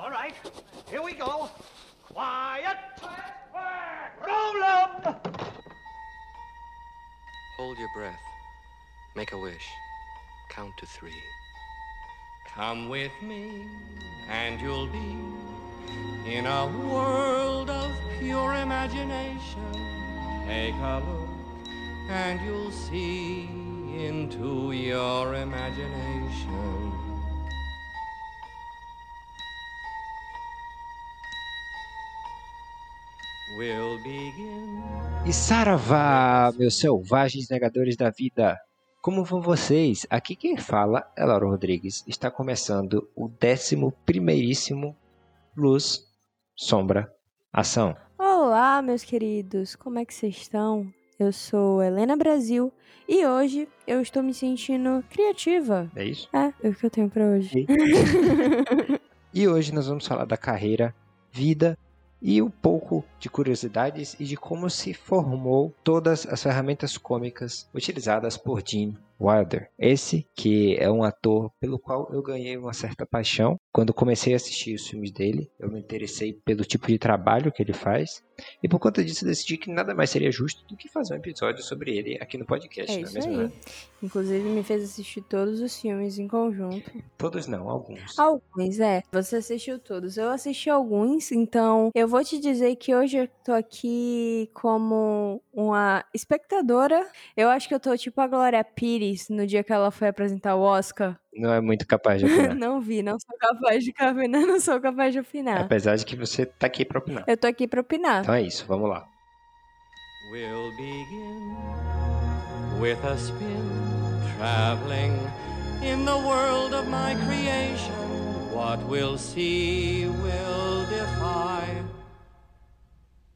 All right, here we go. Quiet. Roll 'em. Hold your breath. Make a wish. Count to three. Come with me, and you'll be in a world of pure imagination. Take a look, and you'll see into your imagination. E saravá, meus selvagens negadores da vida! Como vão vocês? Aqui quem fala é Lauro Rodrigues. Está começando o 11 primeiríssimo Luz, Sombra, Ação. Olá, meus queridos, como é que vocês estão? Eu sou Helena Brasil e hoje eu estou me sentindo criativa. É isso? É, é o que eu tenho pra hoje. E hoje nós vamos falar da carreira, vida e um pouco de curiosidades e de como se formou todas as ferramentas cômicas utilizadas por Gene Wilder. Esse que é um ator pelo qual eu ganhei uma certa paixão. Quando comecei a assistir os filmes dele, eu me interessei pelo tipo de trabalho que ele faz e por conta disso decidi que nada mais seria justo do que fazer um episódio sobre ele aqui no podcast, É não é isso mesmo? aí. né? Inclusive me fez assistir todos os filmes em conjunto. Todos não, alguns. Alguns, é. Você assistiu todos. Eu assisti alguns, então eu vou te dizer que hoje eu tô aqui como uma espectadora. Eu acho que eu tô tipo a Glória Pires no dia que ela foi apresentar o Oscar. Não é muito capaz de opinar. não vi, não sou capaz de opinar, não sou capaz de opinar. Apesar de que você tá aqui pra opinar. Eu tô aqui pra opinar. Então é isso, vamos lá. We'll begin with a spin, traveling in the world of my creation. What we'll see will defy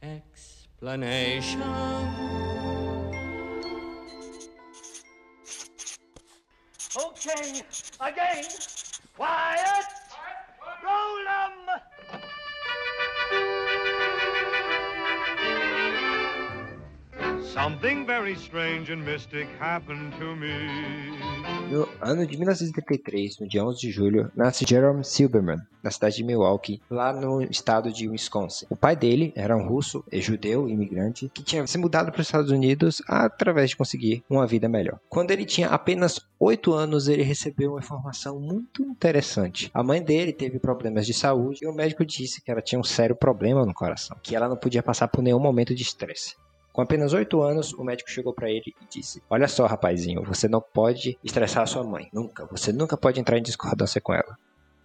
explanation. Okay, again. Quiet. Something very strange and mystic happened to me. No ano de 1933, no dia 11 de julho, nasce Jerome Silberman, na cidade de Milwaukee, lá no estado de Wisconsin. O pai dele era um russo, é judeu, imigrante, que tinha se mudado para os Estados Unidos através de conseguir uma vida melhor. Quando ele tinha apenas 8 anos, ele recebeu uma informação muito interessante. A mãe dele teve problemas de saúde e o médico disse que ela tinha um sério problema no coração, que ela não podia passar por nenhum momento de estresse. Com apenas 8 anos, o médico chegou para ele e disse: Olha só, rapazinho, você não pode estressar a sua mãe. Nunca. Você nunca pode entrar em discordância com ela.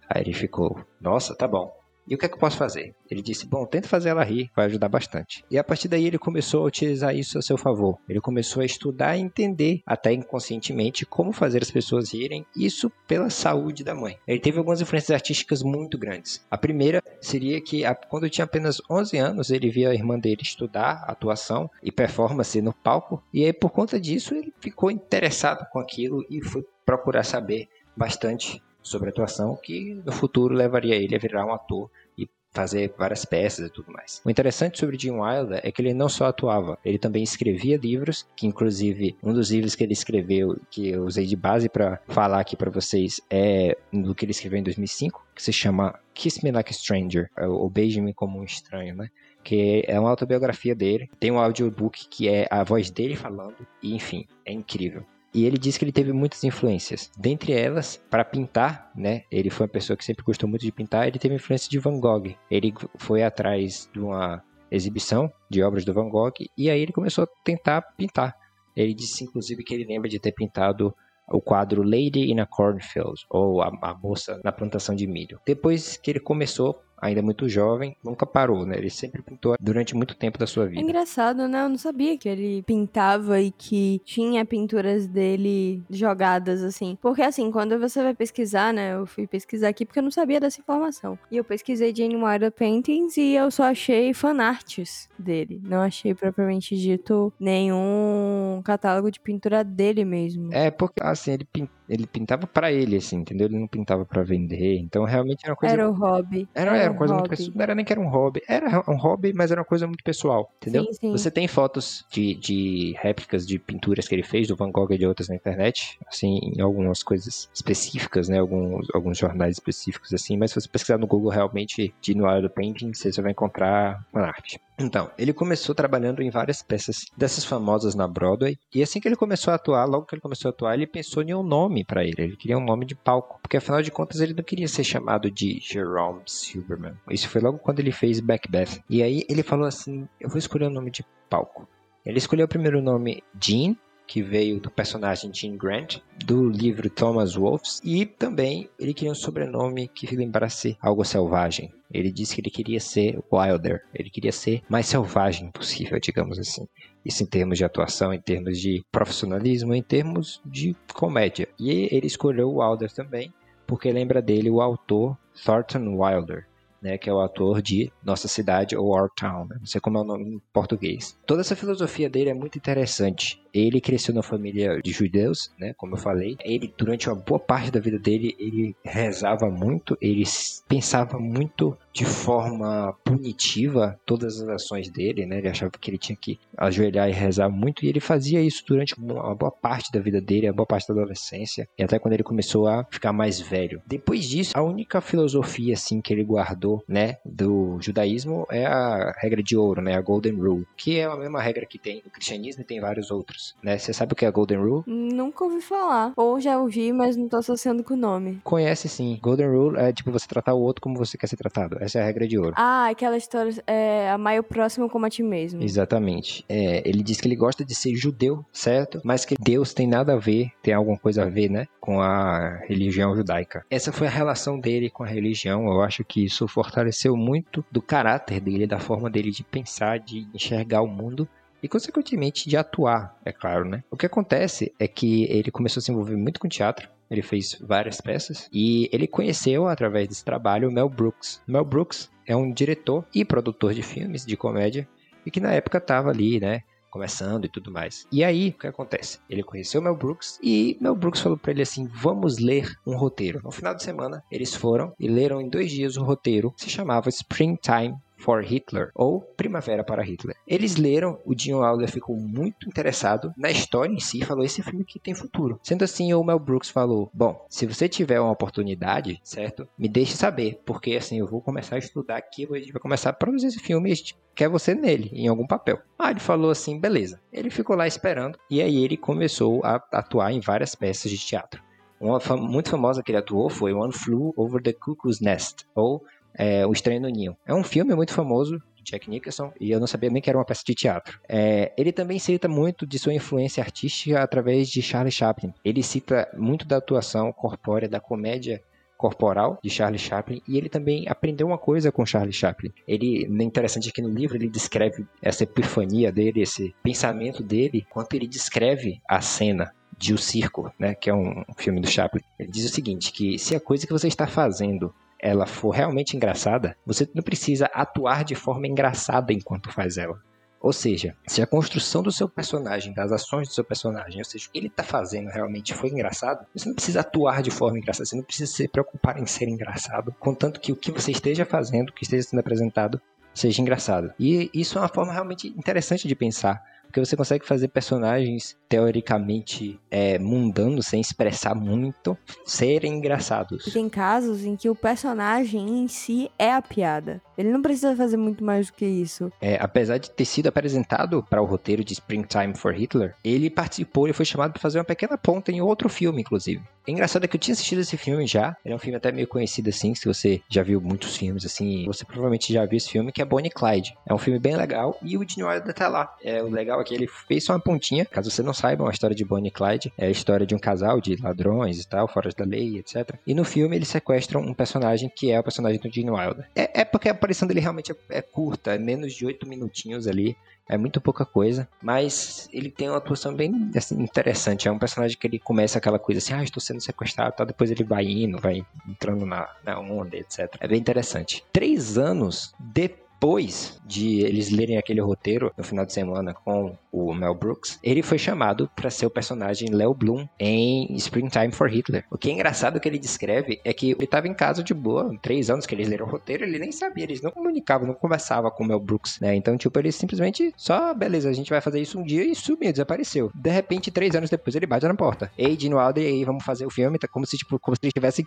Aí ele ficou: Nossa, tá bom. E o que é que eu posso fazer? Ele disse: Bom, tenta fazer ela rir, vai ajudar bastante. E a partir daí ele começou a utilizar isso a seu favor. Ele começou a estudar e entender, até inconscientemente, como fazer as pessoas rirem, isso pela saúde da mãe. Ele teve algumas influências artísticas muito grandes. A primeira seria que, quando tinha apenas 11 anos, ele via a irmã dele estudar atuação e performance no palco, e aí por conta disso ele ficou interessado com aquilo e foi procurar saber bastante sobre atuação, que no futuro levaria ele a virar um ator e fazer várias peças e tudo mais. O interessante sobre Gene Wilder é que ele não só atuava, ele também escrevia livros, que inclusive um dos livros que ele escreveu, que eu usei de base para falar aqui para vocês, é do que ele escreveu em 2005, que se chama Kiss Me Like a Stranger, é ou Beije-me como um estranho, né? Que é uma autobiografia dele, tem um audiobook que é a voz dele falando, e enfim, é incrível. E ele diz que ele teve muitas influências. Dentre elas, para pintar, né? Ele foi uma pessoa que sempre gostou muito de pintar. Ele teve influência de Van Gogh. Ele foi atrás de uma exibição de obras do Van Gogh e aí ele começou a tentar pintar. Ele disse, inclusive, que ele lembra de ter pintado o quadro Lady in a Cornfield, ou a, a moça na plantação de milho. Depois que ele começou, ainda muito jovem, nunca parou, né? Ele sempre pintou durante muito tempo da sua É vida. engraçado, né? Eu não sabia que ele pintava e que tinha pinturas dele jogadas assim. Porque assim, quando você vai pesquisar, né? Eu fui pesquisar aqui porque eu não sabia dessa informação. E eu pesquisei Jane Wilder Paintings e eu só achei fanarts dele. Não achei propriamente dito nenhum catálogo de pintura dele mesmo. É, porque assim, ele, pin- ele pintava pra ele, assim, entendeu? Ele não pintava pra vender. Então, realmente era uma coisa. Era o hobby. Era, era um uma coisa muito hobby. pessoal. Não era nem que era um hobby. Era um hobby, mas era uma coisa muito pessoal, entendeu? Sim, sim. Você tem fotos de, de réplicas de pinturas que ele fez, do Van Gogh e de outras na internet, assim, em algumas coisas específicas, né? Alguns, alguns jornais específicos, assim, mas se você pesquisar no Google realmente de Noir do Painting, você só vai encontrar uma arte. Então, ele começou trabalhando em várias peças dessas famosas na Broadway, e assim que ele começou a atuar, logo que ele começou a atuar, ele pensou em um nome pra ele, ele queria um nome de palco, porque afinal de contas ele não queria ser chamado de Jerome Silverman. Isso foi logo quando ele fez Macbeth. E aí ele falou assim: "Eu vou escolher um nome de palco". Ele escolheu o primeiro nome Jean, que veio do personagem Jean Grant, do livro Thomas Wolfe, e também ele queria um sobrenome que lembrasse algo selvagem. Ele disse que ele queria ser Wilder, ele queria ser mais selvagem possível, digamos assim. Isso em termos de atuação, em termos de profissionalismo, em termos de comédia. E ele escolheu Wilder também, porque lembra dele o autor Thornton Wilder, né, que é o ator de Nossa Cidade ou Our Town, né? não sei como é o nome em português. Toda essa filosofia dele é muito interessante. Ele cresceu numa família de judeus, né, como eu falei. Ele, durante uma boa parte da vida dele, ele rezava muito, ele pensava muito de forma punitiva todas as ações dele, né? Ele achava que ele tinha que ajoelhar e rezar muito, e ele fazia isso durante uma boa parte da vida dele, a boa parte da adolescência, e até quando ele começou a ficar mais velho. Depois disso, a única filosofia assim que ele guardou, né, do judaísmo é a regra de ouro, né, a Golden Rule, que é a mesma regra que tem no cristianismo e tem vários outros, né? Você sabe o que é a Golden Rule? Nunca ouvi falar. Ou já ouvi, mas não tô associando com o nome. Conhece sim. Golden Rule é tipo você tratar o outro como você quer ser tratado. Essa é a regra de ouro. Ah, aquela história é amar o próximo como a ti mesmo. Exatamente. É, ele diz que ele gosta de ser judeu, certo? Mas que Deus tem nada a ver, tem alguma coisa a ver, né? Com a religião judaica. Essa foi a relação dele com a religião. Eu acho que isso fortaleceu muito do caráter dele, da forma dele de pensar, de enxergar o mundo. E, consequentemente, de atuar, é claro, né? O que acontece é que ele começou a se envolver muito com teatro. Ele fez várias peças. E ele conheceu, através desse trabalho, o Mel Brooks. Mel Brooks é um diretor e produtor de filmes de comédia e que na época estava ali, né? Começando e tudo mais. E aí, o que acontece? Ele conheceu Mel Brooks e Mel Brooks falou pra ele assim: vamos ler um roteiro. No final de semana, eles foram e leram em dois dias o roteiro que se chamava Springtime for Hitler ou Primavera para Hitler. Eles leram, o Gene Wilder ficou muito interessado na história em si e falou: esse filme aqui tem futuro. Sendo assim, o Mel Brooks falou: bom, se você tiver uma oportunidade, certo? Me deixe saber, porque assim eu vou começar a estudar aqui, a gente vai começar a produzir esse filme e a gente quer você nele, em algum papel. Ah, ele falou assim: beleza. Ele ficou lá esperando e aí ele começou a atuar em várias peças de teatro. Uma fam- muito famosa que ele atuou foi One Flew Over the Cuckoo's Nest, ou é, O Estranho no Ninho. É um filme muito famoso de Jack Nicholson e eu não sabia nem que era uma peça de teatro. É, ele também cita muito de sua influência artística através de Charlie Chaplin. Ele cita muito da atuação corpórea, da comédia corporal de Charlie Chaplin e ele também aprendeu uma coisa com Charlie Chaplin. Ele, é interessante que no livro ele descreve essa epifania dele, esse pensamento dele, quanto ele descreve a cena de O Circo, né, que é um filme do Chaplin. Ele diz o seguinte, que se a coisa que você está fazendo ela for realmente engraçada, você não precisa atuar de forma engraçada enquanto faz ela. Ou seja, se a construção do seu personagem, das ações do seu personagem, ou seja, o que ele está fazendo realmente foi engraçado, você não precisa atuar de forma engraçada, você não precisa se preocupar em ser engraçado, contanto que o que você esteja fazendo, o que esteja sendo apresentado, seja engraçado. E isso é uma forma realmente interessante de pensar, porque você consegue fazer personagens teoricamente é, mundanos, sem expressar muito, serem engraçados. Tem casos em que o personagem em si é a piada. Ele não precisa fazer muito mais do que isso. É, apesar de ter sido apresentado para o roteiro de Springtime for Hitler, ele participou, ele foi chamado para fazer uma pequena ponta em outro filme, inclusive. É engraçado que eu tinha assistido esse filme já. Ele é um filme até meio conhecido assim, se você já viu muitos filmes assim, você provavelmente já viu esse filme, que é Bonnie e Clyde. É um filme bem legal e o Gene Wilder tá lá. É, o legal é que ele fez só uma pontinha, caso você não saiba, a história de Bonnie e Clyde é a história de um casal de ladrões e tal, fora da lei, etc. E no filme eles sequestram um personagem que é o personagem do Gene Wilder. É, é porque a aparição dele realmente é, é curta, é menos de oito minutinhos ali. É muito pouca coisa, mas ele tem uma atuação bem assim, interessante. É um personagem que ele começa aquela coisa assim, ah, estou sendo sequestrado, tal. depois ele vai indo, vai entrando na, na onda, etc. É bem interessante. Três anos depois de eles lerem aquele roteiro no final de semana com o Mel Brooks, ele foi chamado para ser o personagem Leo Bloom em Springtime for Hitler. O que é engraçado que ele descreve é que ele estava em casa de boa, três anos que eles leram o roteiro, ele nem sabia, eles não comunicavam, não conversavam com o Mel Brooks, né? Então, tipo, ele simplesmente só, beleza, a gente vai fazer isso um dia e sumiu, desapareceu. De repente, três anos depois, ele bate na porta. Ei, Gene Wilder, e aí, vamos fazer o filme, tá como se, tipo, como se eles tivessem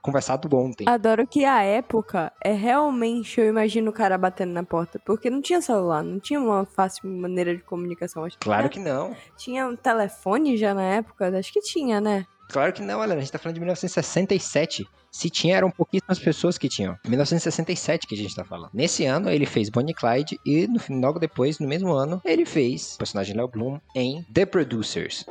conversado ontem. Adoro que a época é realmente, eu imagino o cara batendo na porta. Porque não tinha celular, não tinha uma fácil maneira de comunicação. Acho Claro que não. Tinha um telefone já na época? Acho que tinha, né? Claro que não, olha, a gente tá falando de 1967. Se tinha, eram pouquíssimas pessoas que tinham. 1967 que a gente tá falando. Nesse ano, ele fez Bonnie e Clyde e no, logo depois, no mesmo ano, ele fez o personagem Leo Bloom em The Producers.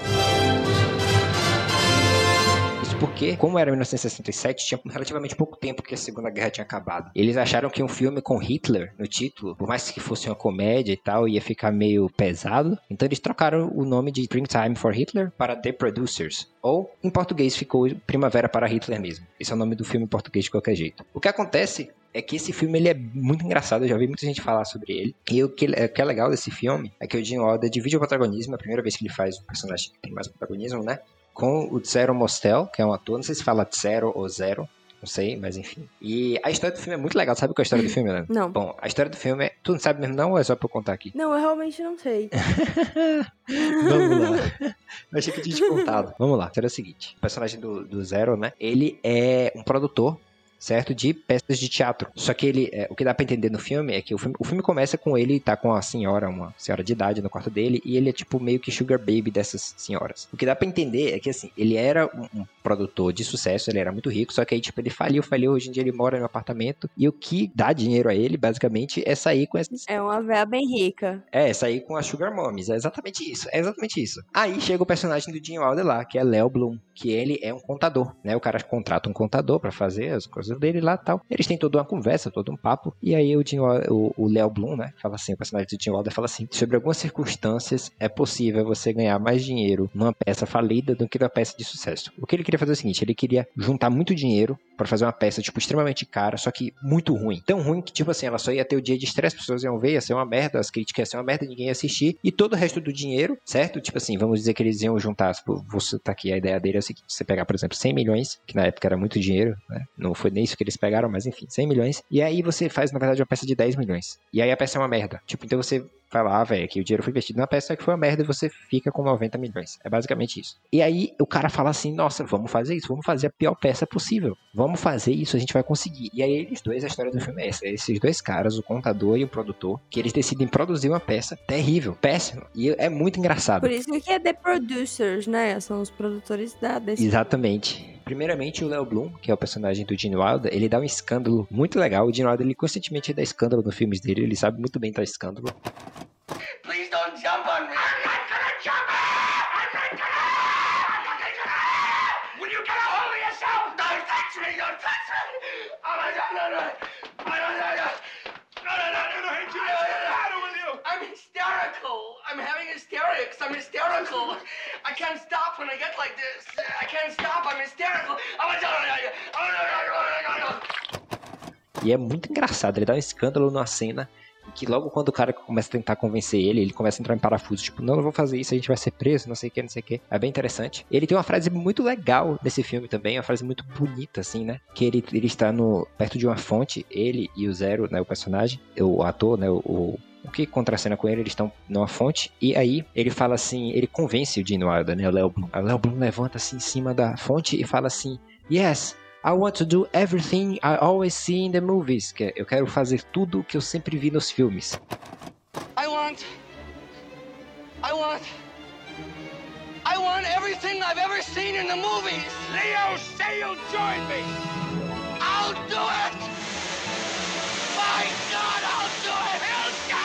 Porque, como era 1967, tinha relativamente pouco tempo que a Segunda Guerra tinha acabado. Eles acharam que um filme com Hitler no título, por mais que fosse uma comédia e tal, ia ficar meio pesado. Então eles trocaram o nome de Springtime for Hitler para The Producers. Ou, em português, ficou Primavera para Hitler mesmo. Esse é o nome do filme em português de qualquer jeito. O que acontece é que esse filme ele é muito engraçado, eu já vi muita gente falar sobre ele. E o que, o que é legal desse filme é que o Gene Wilder divide o protagonismo, é a primeira vez que ele faz um personagem que tem mais protagonismo, né? Com o Zero Mostel, que é um ator, não sei se fala Zero ou Zero, não sei, mas enfim. E a história do filme é muito legal, sabe qual é a história do filme, Leandro? Não. Bom, a história do filme é. Tu não sabe mesmo, não, ou é só pra eu contar aqui? Não, eu realmente não sei. Vamos lá. Eu achei que eu tinha te contado. Vamos lá. Será o seguinte: o personagem do, do Zero, né? Ele é um produtor. Certo? De peças de teatro. Só que ele. é, o que dá pra entender no filme é que o filme, o filme começa com ele tá com a senhora, uma senhora de idade no quarto dele, e ele é tipo meio que sugar baby dessas senhoras. O que dá pra entender é que assim, ele era um, um produtor de sucesso, ele era muito rico, só que aí, tipo, ele faliu, faliu, hoje em dia ele mora no apartamento, e o que dá dinheiro a ele, basicamente, é sair com essas É uma véia bem rica. é, sair com a Sugar Mommies. É exatamente isso. É exatamente isso. Aí chega o personagem do Gene Wilder lá, que é Leo Bloom, que ele é um contador, né? O cara contrata um contador pra fazer as coisas dele lá tal. Eles têm toda uma conversa, todo um papo. E aí o, Wilder- o, o Leo Bloom, né? Fala assim, o personagem do Gene Wilder fala assim, sobre algumas circunstâncias é possível você ganhar mais dinheiro numa peça falida do que numa peça de sucesso. O que ele queria fazer é o seguinte, ele queria juntar muito dinheiro pra fazer uma peça, tipo, extremamente cara, só que muito ruim. Tão ruim que, tipo assim, ela só ia ter o dia de estresse, as pessoas iam ver, ia ser uma merda, as críticas iam ser uma merda, ninguém ia assistir. E todo o resto do dinheiro, certo? Tipo assim, vamos dizer que eles iam juntar, tipo, você tá aqui, a ideia dele é o seguinte, você pegar, por exemplo, 100 milhões, que na época era muito dinheiro, né? Não foi nem isso que eles pegaram, mas enfim, 100 milhões. E aí você faz, na verdade, uma peça de 10 milhões. E aí a peça é uma merda. Tipo, então você lá, velho, que o dinheiro foi investido na peça que foi uma merda e você fica com 90 milhões. É basicamente isso. E aí o cara fala assim: nossa, vamos fazer isso, vamos fazer a pior peça possível. Vamos fazer isso, a gente vai conseguir. E aí eles dois, a história do filme é essa: esses dois caras, o contador e o produtor, que eles decidem produzir uma peça terrível, péssima. E é muito engraçado. Por isso que é The Producers, né? São os produtores da desse Exatamente. Primeiramente, o Leo Bloom, que é o personagem do Gene Wilder, ele dá um escândalo muito legal. O Gene Wilder, ele constantemente dá escândalo nos filmes dele, ele sabe muito bem dar escândalo. Please don't jump on me. I'm not gonna jump! I'm not gonna! I'm not gonna jump! Will you get a hold of yourself? Don't touch me! Don't touch me! Oh my god, no, no! No, no, no, no! No, no, no, no, no! What's the matter with you? I'm hysterical! I'm having hysterics! I'm hysterical! I can't stop when I get like this! I can't stop! I'm hysterical! Oh my god! Oh no, no, no, no, no, no! E é muito engraçado, ele dá um escândalo numa cena que logo quando o cara começa a tentar convencer ele, ele começa a entrar em parafuso, tipo, não, não vou fazer isso, a gente vai ser preso, não sei o que, não sei o que. É bem interessante. Ele tem uma frase muito legal nesse filme também, uma frase muito bonita, assim, né? Que ele, ele está no, perto de uma fonte, ele e o Zero, né, o personagem, o ator, né, o, o que contracena com ele, eles estão numa fonte, e aí ele fala assim, ele convence o Gene Wilder, né, o Leo Bloom. O Bloom levanta assim em cima da fonte e fala assim, yes, I want to do everything I always see in the movies. Que é, eu quero fazer tudo o que eu sempre vi nos filmes. I want. I want. I want everything I've ever seen in the movies. Leo, say you'll join me! I'll do it! My God, I'll do it! Do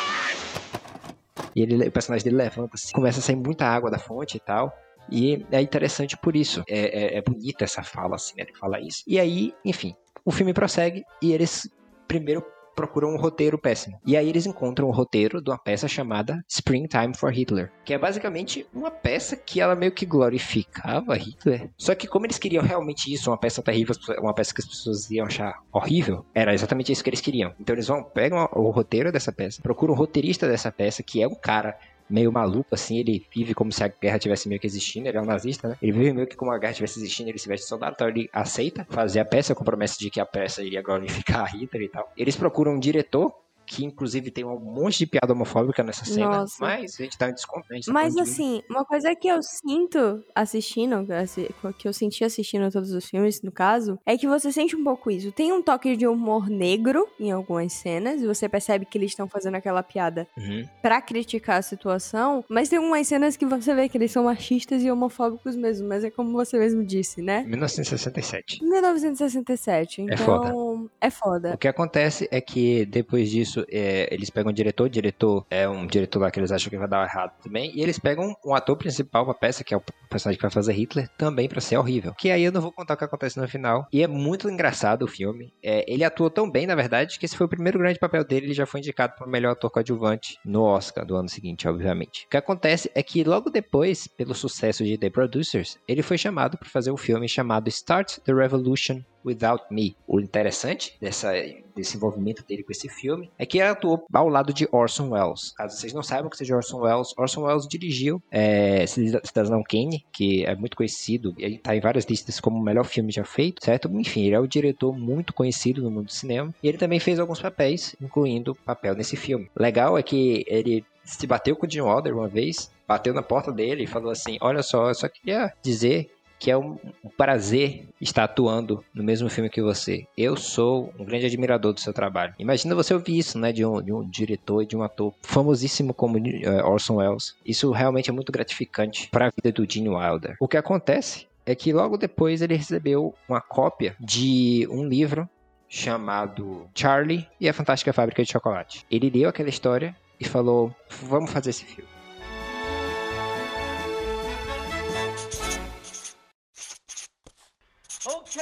it! E ele, o personagem dele levanta, assim, começa a sair muita água da fonte e tal. E é interessante por isso. É, é, é bonita essa fala, assim, né? Ele fala isso. E aí, enfim, o filme prossegue e eles primeiro procuram um roteiro péssimo. E aí eles encontram o roteiro de uma peça chamada Springtime for Hitler, que é basicamente uma peça que ela meio que glorificava Hitler. Só que como eles queriam realmente isso, uma peça terrível, uma peça que as pessoas iam achar horrível, era exatamente isso que eles queriam. Então eles vão, pegam o roteiro dessa peça, procuram o roteirista dessa peça, que é um cara meio maluco, assim, ele vive como se a guerra tivesse meio que existindo, ele é um nazista, né? Ele vive meio que como a guerra tivesse existindo, ele se veste soldado, então ele aceita fazer a peça com promessa de que a peça iria glorificar a Hitler e tal. Eles procuram um diretor que inclusive tem um monte de piada homofóbica nessa cena, Nossa. mas a gente tá em desconto, tá Mas assim, uma coisa que eu sinto assistindo, assi- que eu senti assistindo todos os filmes, no caso, é que você sente um pouco isso. Tem um toque de humor negro em algumas cenas, e você percebe que eles estão fazendo aquela piada Uhum. pra criticar a situação, mas tem umas cenas que você vê que eles são machistas e homofóbicos mesmo, mas é como você mesmo disse, né? 1967. 1967, então É foda. é foda. O que acontece é que depois disso é, eles pegam o diretor, o diretor é um diretor lá que eles acham que vai dar errado também, e eles pegam um ator principal pra peça, que é o personagem que vai fazer Hitler, também pra ser horrível. Que aí eu não vou contar o que acontece no final. E é muito engraçado o filme. É, ele atuou tão bem, na verdade, que esse foi o primeiro grande papel dele, ele já foi indicado para melhor ator coadjuvante no Oscar do ano seguinte, obviamente. O que acontece é que logo depois, pelo sucesso de The Producers, ele foi chamado para fazer um filme chamado Start the Revolution Without Me. O interessante dessa, desse envolvimento dele com esse filme é que ele atuou ao lado de Orson Welles. Caso vocês não saibam que seja Orson Welles, Orson Welles dirigiu é, Cidadão Kane, que é muito conhecido, ele está em várias listas como o melhor filme já feito, certo? Enfim, ele é um diretor muito conhecido no mundo do cinema e ele também fez alguns papéis, incluindo papel nesse filme. Legal é que ele se bateu com o Jim Wilder uma vez, bateu na porta dele e falou assim: Olha só, eu só queria dizer que é um, prazer estar atuando no mesmo filme que você. Eu sou um grande admirador do seu trabalho. Imagina você ouvir isso, né, de um, de um diretor e de um ator famosíssimo como eh, Orson Welles. Isso realmente é muito gratificante para a vida do Gene Wilder. O que acontece é que logo depois ele recebeu uma cópia de um livro chamado Charlie e a Fantástica Fábrica de Chocolate. Ele leu aquela história e falou: "Vamos fazer esse filme".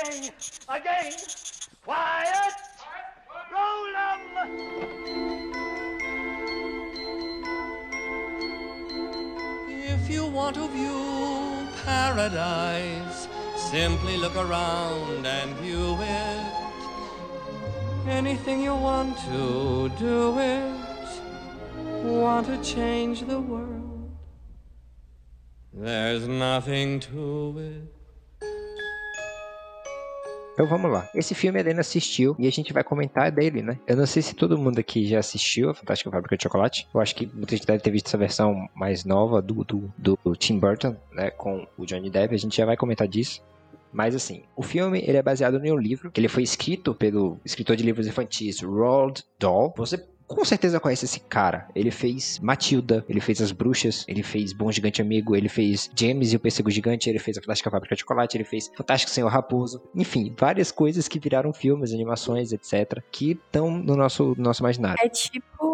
Okay, again. Quiet. Roll 'em. If you want to view paradise, simply look around and view it. Anything you want to do it. Want to change the world. There's nothing to it. Então vamos lá. Esse filme a Helena assistiu e a gente vai comentar dele, né? Eu não sei se todo mundo aqui já assistiu a Fantástica Fábrica de Chocolate. Eu acho que muita gente deve ter visto essa versão mais nova do, do, do Tim Burton, né? Com o Johnny Depp. A gente já vai comentar disso. Mas assim, o filme ele é baseado em um livro que ele foi escrito pelo escritor de livros infantis Roald Dahl. Você com certeza conhece esse cara. Ele fez Matilda, ele fez As Bruxas, ele fez Bom Gigante Amigo, ele fez James e o Pêssego Gigante, ele fez A Fantástica Fábrica de Chocolate, ele fez Fantástico Senhor Raposo. Enfim, várias coisas que viraram filmes, animações, etc. Que estão no nosso, no nosso imaginário. É tipo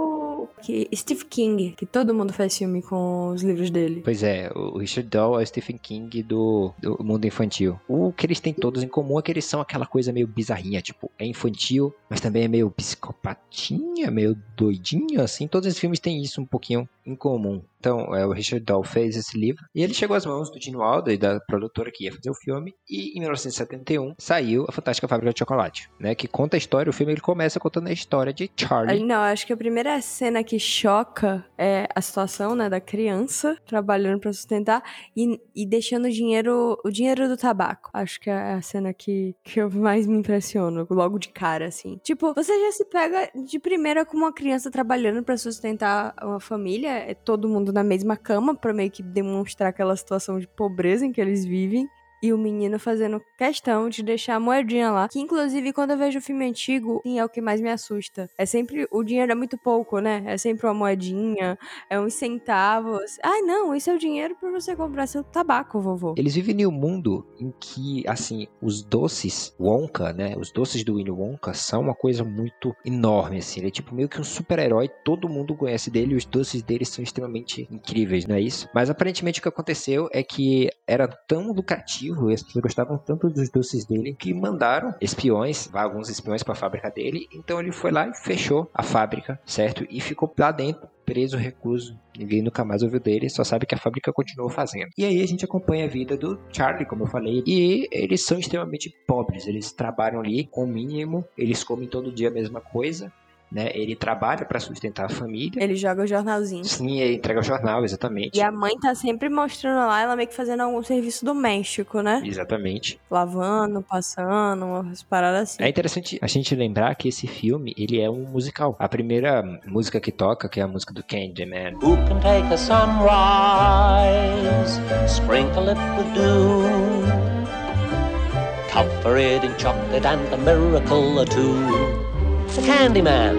que Steve King, que todo mundo faz filme com os livros dele. Pois é, o Richard Dahl é o Stephen King do, do mundo infantil. O que eles têm todos em comum é que eles são aquela coisa meio bizarrinha, tipo, é infantil, mas também é meio psicopatinha, meio doidinho, assim. Todos os filmes têm isso um pouquinho em comum. Então, é, o Richard Dahl fez esse livro e ele chegou às mãos do Gene Wilder e da produtora que ia fazer o filme. E em 1971 saiu A Fantástica Fábrica de Chocolate, né? Que conta a história. O filme ele começa contando a história de Charlie. Não, acho que a primeira cena que choca é a situação, né, da criança trabalhando pra sustentar e, e deixando o dinheiro, o dinheiro do tabaco. Acho que é a cena que, que eu mais me impressiono, logo de cara, assim. Tipo, você já se pega de primeira com uma criança trabalhando pra sustentar uma família, é todo mundo na mesma cama, pra meio que demonstrar aquela situação de pobreza em que eles vivem. E o menino fazendo questão de deixar a moedinha lá. Que, inclusive, quando eu vejo o filme antigo, sim, é o que mais me assusta. É sempre. O dinheiro é muito pouco, né? É sempre uma moedinha, é uns centavos. Ai, não, isso é o dinheiro pra você comprar seu tabaco, vovô. Eles vivem em um mundo em que, assim, os doces Wonka, né? Os doces do Willy Wonka são uma coisa muito enorme, assim. Ele é tipo meio que um super-herói, todo mundo conhece dele os doces dele são extremamente incríveis, não é isso? Mas aparentemente o que aconteceu é que era tão lucrativo, e as pessoas gostavam tanto dos doces dele, que mandaram espiões, alguns espiões para a fábrica dele. Então ele foi lá e fechou a fábrica, certo? E ficou lá dentro preso, recluso. Ninguém nunca mais ouviu dele, só sabe que a fábrica continuou fazendo. E aí a gente acompanha a vida do Charlie, como eu falei, e eles são extremamente pobres. Eles trabalham ali com o mínimo, eles comem todo dia a mesma coisa. Né? Ele trabalha pra sustentar a família. Ele joga o jornalzinho. Sim, ele entrega o jornal, exatamente. E a mãe tá sempre mostrando lá, ela meio que fazendo algum serviço doméstico, né? Exatamente. Lavando, passando, umas paradas assim. É interessante a gente lembrar que esse filme, ele é um musical. A primeira música que toca, que é a música do Candyman, Who can take a sunrise, sprinkle it with dew, cover it in chocolate and a miracle or two? The Candyman.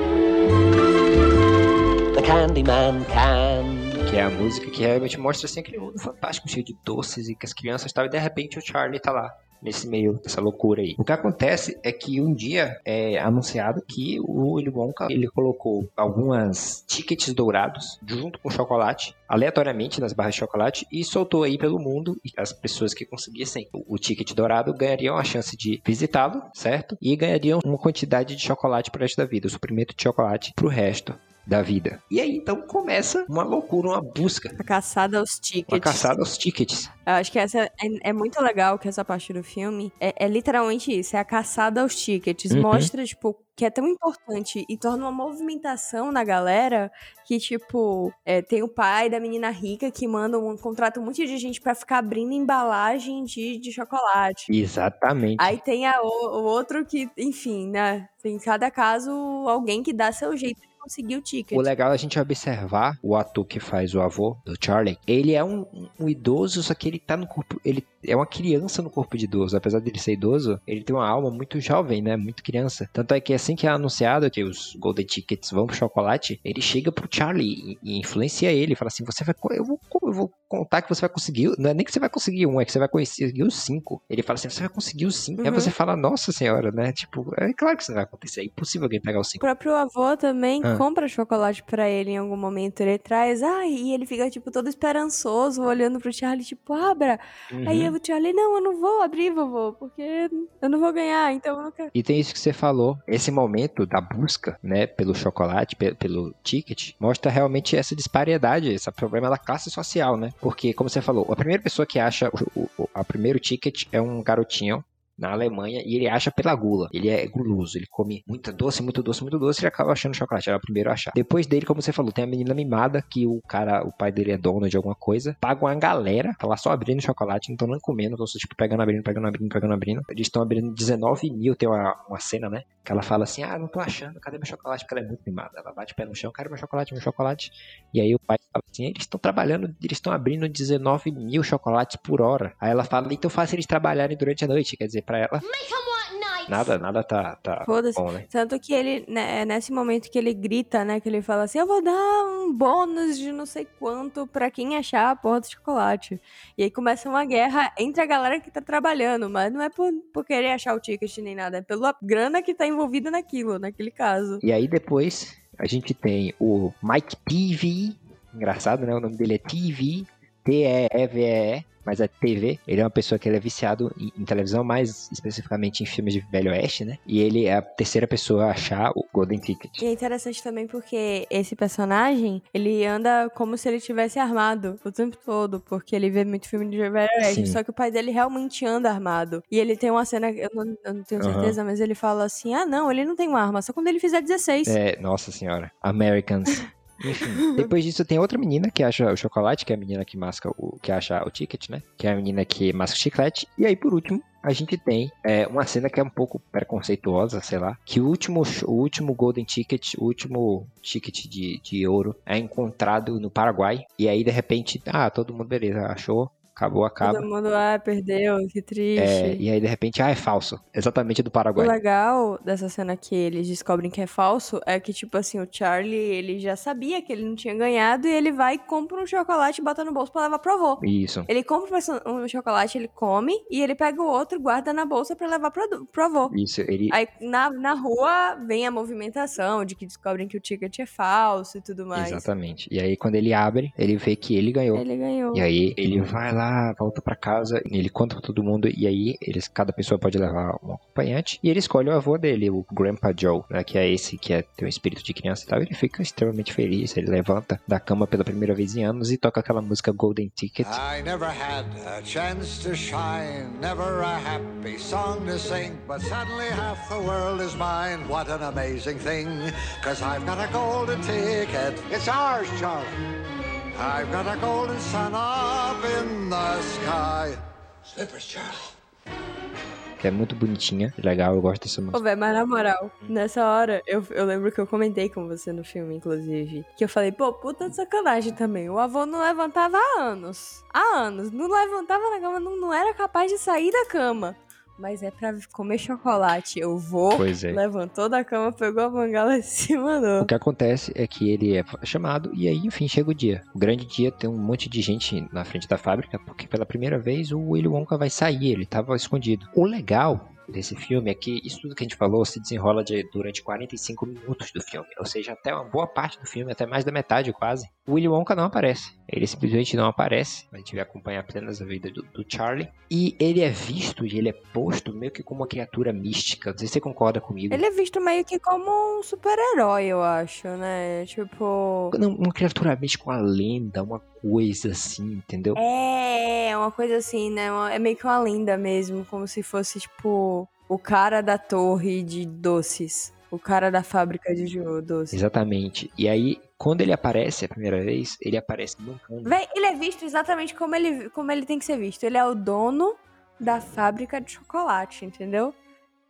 The Candyman can. que é a música que realmente mostra assim aquele mundo fantástico, cheio de doces e que as crianças estavam, e de repente o Charlie tá lá. Nesse meio dessa loucura aí. O que acontece é que um dia é anunciado que o Willy Wonka ele colocou algumas tickets dourados junto com chocolate, aleatoriamente nas barras de chocolate, e soltou aí pelo mundo. E as pessoas que conseguissem o, o ticket dourado ganhariam a chance de visitá-lo, certo? E ganhariam uma quantidade de chocolate pro resto da vida, o suprimento de chocolate pro resto da vida. E aí então começa uma loucura, uma busca, A caçada aos tickets. uma caçada aos tickets. Eu acho que essa é, é muito legal que essa parte do filme é, é literalmente isso, é a caçada aos tickets. Uhum. Mostra, tipo, que é tão importante e torna uma movimentação na galera que, tipo, é, tem o pai da menina rica que manda um contrato um monte de gente pra ficar abrindo embalagem de, de chocolate. Exatamente. Aí tem a, o, o outro que, enfim, né? Tem em cada caso alguém que dá seu jeito de conseguir o ticket. O legal é a gente observar o ator que faz o avô do Charlie. Ele é um, um idoso, só que ele tá no corpo. Ele é uma criança no corpo de idoso. Apesar dele ser idoso, ele tem uma alma muito jovem, né? Muito criança. Tanto é que assim que é anunciado que os Golden Tickets vão pro chocolate, ele chega pro Charlie e, e influencia ele. Fala assim: você vai. Eu vou, eu vou contar que você vai conseguir. Não é nem que você vai conseguir um, é que você vai conseguir os cinco. Ele fala assim: você vai conseguir os cinco. Aí Uhum. você fala: nossa senhora, né? Tipo, é claro que isso não vai acontecer. É impossível alguém pegar os O cinco. próprio avô também Ah. compra chocolate pra ele em algum momento. Ele traz, ah, e ele fica, tipo, todo esperançoso, olhando pro Charlie, tipo, abra. Aí Uhum. o Charlie, não, eu não vou abrir, vovô, porque eu não vou ganhar, então eu não quero. E tem isso que você falou, esse momento da busca, né, pelo chocolate, pe- pelo ticket, mostra realmente essa disparidade, esse problema da classe social, né? Porque, como você falou, a primeira pessoa que acha o, o, o primeiro ticket é um garotinho na Alemanha e ele acha pela gula. Ele é guloso, ele come muito doce, muito doce, muito doce e acaba achando chocolate. É o primeiro a achar. Depois dele, como você falou, tem a menina mimada que o cara, o pai dele é dono de alguma coisa, paga uma galera, tá lá só abrindo chocolate, não estão nem comendo, estão tipo pegando, abrindo, pegando, abrindo, pegando, abrindo. Eles estão abrindo 19 mil, tem uma, uma cena, né? Que ela fala assim: Ah, não tô achando, cadê meu chocolate? Porque ela é muito mimada. Ela bate o pé no chão, cadê meu chocolate, meu chocolate? E aí o pai fala assim: Eles estão trabalhando, eles estão abrindo 19 mil chocolates por hora. Aí ela fala: Então faça eles trabalharem durante a noite. Quer dizer, pra ela, nada, nada tá, tá bom, né? Tanto que ele, né, é nesse momento que ele grita, né, que ele fala assim, eu vou dar um bônus de não sei quanto pra quem achar a porra do chocolate. E aí começa uma guerra entre a galera que tá trabalhando, mas não é por, por querer achar o ticket nem nada, é pela grana que tá envolvida naquilo, naquele caso. E aí depois a gente tem o Mike TV, engraçado, né? O nome dele é TV, T-E-E-V-E-E, mas é TV. Ele é uma pessoa que ele é viciado em, em televisão, mais especificamente em filmes de Velho Oeste, né? E ele é a terceira pessoa a achar o Golden Ticket. E é interessante também porque esse personagem, ele anda como se ele tivesse armado o tempo todo, porque ele vê muito filme de Velho Oeste, Sim. só que o pai dele realmente anda armado. E ele tem uma cena, eu não, eu não tenho certeza, mas ele fala assim, ah não, ele não tem uma arma, só quando ele fizer 16. É, nossa senhora. Americans. Enfim, depois disso tem outra menina que acha o chocolate, que é a menina que masca o que acha o ticket, né? Que é a menina que masca o chiclete. E aí, por último, a gente tem é, uma cena que é um pouco preconceituosa, sei lá. Que o último, o último Golden Ticket, o último ticket de, de ouro é encontrado no Paraguai. E aí, de repente, ah, todo mundo, beleza, achou. Acabou, acaba. Todo mundo, ah, perdeu, que triste. É, e aí, de repente, ah, é falso. Exatamente do O Paraguai. legal dessa cena que eles descobrem que é falso é que, tipo assim, o Charlie, ele já sabia que ele não tinha ganhado e ele vai e compra um chocolate e bota no bolso pra levar pro avô. Isso. Ele compra um chocolate, ele come e ele pega o outro, guarda na bolsa pra levar pro, pro avô. Isso, ele. Aí na, na rua vem a movimentação de que descobrem que o ticket é falso e tudo mais. Exatamente. E aí, quando ele abre, ele vê que ele ganhou. Ele ganhou. E aí ele vai lá lá, volta pra casa, ele conta pra todo mundo, e aí eles, cada pessoa pode levar um acompanhante, e ele escolhe o avô dele, o Grandpa Joe, né, que é esse que é, tem um espírito de criança e tal, ele fica extremamente feliz, ele levanta da cama pela primeira vez em anos e toca aquela música Golden Ticket. I never had a chance to shine, never a happy song to sing, but suddenly half the world is mine. What an amazing thing, cause I've got a golden ticket. It's ours, Charlie. I've got a golden sun up in the sky. Slippers, Charlie. Que é muito bonitinha, legal, eu gosto dessa música. Ô, velho, mas na moral, nessa hora, eu, eu lembro que eu comentei com você no filme, inclusive, que eu falei, pô, puta de sacanagem também. O avô não levantava há anos. Há anos. Não levantava na cama, não, não era capaz de sair da cama. Mas é pra comer chocolate. Eu vou, é. levantou da cama, pegou a bengala e se mandou. O que acontece é que ele é chamado e aí, enfim, chega o dia. O grande dia tem um monte de gente na frente da fábrica, porque pela primeira vez o Willy Wonka vai sair, ele tava escondido. O legal desse filme é que isso tudo que a gente falou se desenrola de- durante 45 minutos do filme, ou seja, até uma boa parte do filme, até mais da metade quase. O Willy Wonka não aparece, ele simplesmente não aparece, a gente vai acompanhar apenas a vida do, do Charlie, e ele é visto e ele é posto meio que como uma criatura mística, não sei se você concorda comigo. Ele é visto meio que como um super-herói, eu acho, né? Tipo. Não, uma criatura mística, uma lenda, uma coisa assim, entendeu? É, uma coisa assim, né? É meio que uma lenda mesmo, como se fosse, tipo, o cara da torre de doces. O cara da fábrica de doces. Exatamente. E aí, quando ele aparece a primeira vez, ele aparece mancando. Véi, ele é visto exatamente como ele, como ele tem que ser visto. Ele é o dono da fábrica de chocolate, entendeu?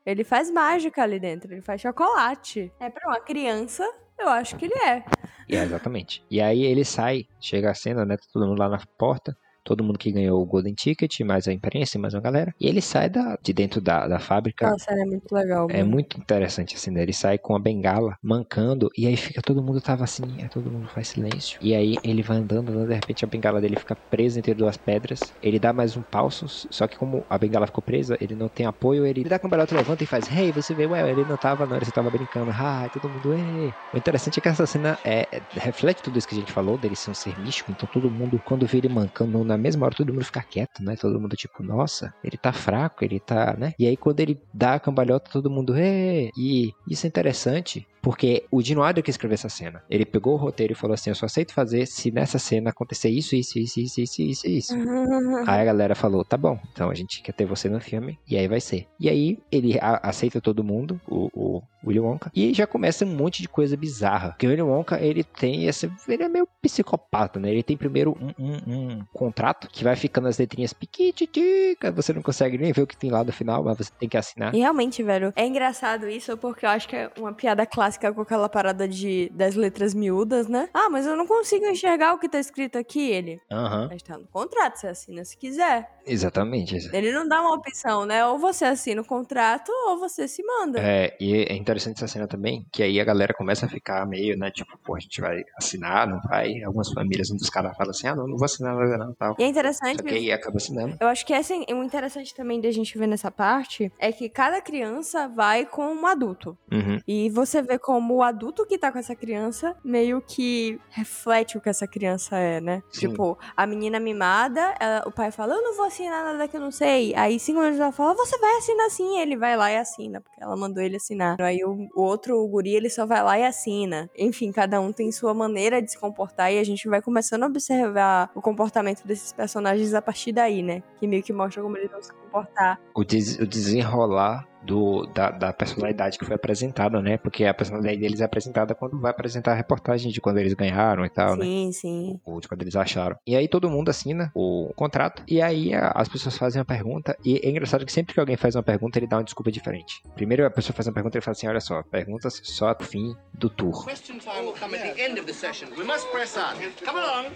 Ele faz mágica ali dentro, ele faz chocolate. É pra uma criança, eu acho que ele é. É, exatamente. E aí ele sai, chega a cena, né? tá Todo mundo lá na porta. Todo mundo que ganhou o Golden Ticket, mais a imprensa, mais uma galera. E ele sai da, de dentro da, da fábrica. Nossa, é muito legal. É mano. muito interessante assim, né? Ele sai com a bengala, mancando, e aí fica todo mundo tava assim, aí todo mundo faz silêncio. E aí ele vai andando, andando, de repente a bengala dele fica presa entre duas pedras. Ele dá mais um passo, só que como a bengala ficou presa, ele não tem apoio, ele dá com o cambalhota, levanta e faz, hey, você vê, ué, ele não tava, não, ele só tava brincando, ah, todo mundo, ei. O interessante é que essa cena é, é- reflete tudo isso que a gente falou, dele ser um ser místico, então todo mundo, quando vê ele mancando, na mesma hora todo mundo fica quieto, né? Todo mundo tipo, nossa, ele tá fraco, ele tá, né? E aí quando ele dá a cambalhota, todo mundo, "Ê!" E isso é interessante, porque o Dino Adler que escreveu essa cena, ele pegou o roteiro e falou assim, eu só aceito fazer se nessa cena acontecer isso, isso, isso, isso, isso, isso, isso. Aí a galera falou, tá bom, então a gente quer ter você no filme, e aí vai ser. E aí ele aceita todo mundo, o, o Willy Wonka, e já começa um monte de coisa bizarra. Porque o Willy Wonka, ele tem esse, ele é meio psicopata, né? Ele tem primeiro um, um- um contrato que vai ficando as letrinhas piquititica, você não consegue nem ver o que tem lá no final, mas você tem que assinar. E realmente, velho, é engraçado isso porque eu acho que é uma piada clássica com aquela parada de, das letras miúdas, né? Ah, mas eu não consigo enxergar o que tá escrito aqui, ele. Aham, Mas tá no contrato, você assina se quiser. exatamente. Ele não dá uma opção, né? Ou você assina o contrato ou você se manda. É, e é interessante essa cena também, que aí a galera começa a ficar meio, né, tipo, pô, a gente vai assinar, não vai? Algumas famílias, um dos caras fala assim, ah, não, não vou assinar nada não, tal. E é interessante. Só que aí acaba assinando. Eu acho que assim, o interessante também da gente ver nessa parte é que cada criança vai com um adulto. Uhum. E você vê como o adulto que tá com essa criança meio que reflete o que essa criança é, né? Sim. Tipo, a menina mimada, ela- o pai fala, eu não vou assinar nada que eu não sei. Aí cinco minutos ela fala, você vai assinar sim. Ele vai lá e assina, porque ela mandou ele assinar. Aí o, o outro, o guri, ele só vai lá e assina. Enfim, cada um tem sua maneira de se comportar e a gente vai começando a observar o comportamento desses personagens a partir daí, né? Que meio que mostra como eles vão se comportar. O, des- o desenrolar do, da, da personalidade que foi apresentada, né? Porque a personalidade deles é apresentada quando vai apresentar a reportagem de quando eles ganharam e tal, né? sim, sim. Ou de quando eles acharam. E aí todo mundo assina o contrato. E aí as pessoas fazem uma pergunta. E é engraçado que sempre que alguém faz uma pergunta, ele dá uma desculpa diferente. Primeiro a pessoa faz uma pergunta e ele fala assim: olha só, perguntas só pro fim do tour.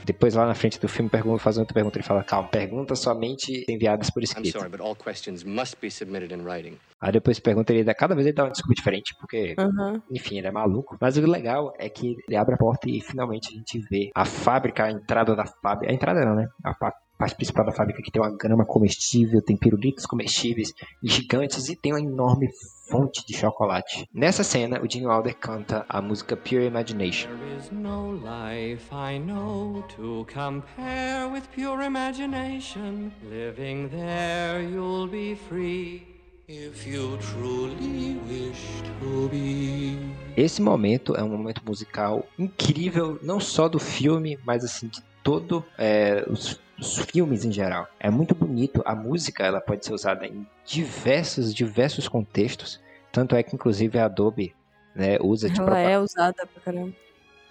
Depois lá na frente do filme pergunta, faz outra pergunta. Ele fala: calma, perguntas somente enviadas por I'm escrito. sorry, but all questions must be submitted in writing. Aí depois pergunta, ele dá, cada vez ele dá uma desculpa diferente, porque Aham. Enfim, ele é maluco. Mas o legal é que ele abre a porta e finalmente a gente vê a fábrica, a entrada da fábrica. A entrada não, né? A, pa- parte principal da fábrica que tem uma grama comestível, tem pirulitos comestíveis gigantes e tem uma enorme fonte de chocolate. Nessa cena, o Gene Wilder canta a música Pure Imagination. There is no life I know to compare with pure imagination. Living there, you'll be free if you truly wish to be. Esse momento é um momento musical incrível, não só do filme, mas assim de todo é, os, os filmes em geral. É muito bonito. A música ela pode ser usada em diversos diversos contextos. Tanto é que inclusive a Adobe né, usa de Ela é usada pra caramba.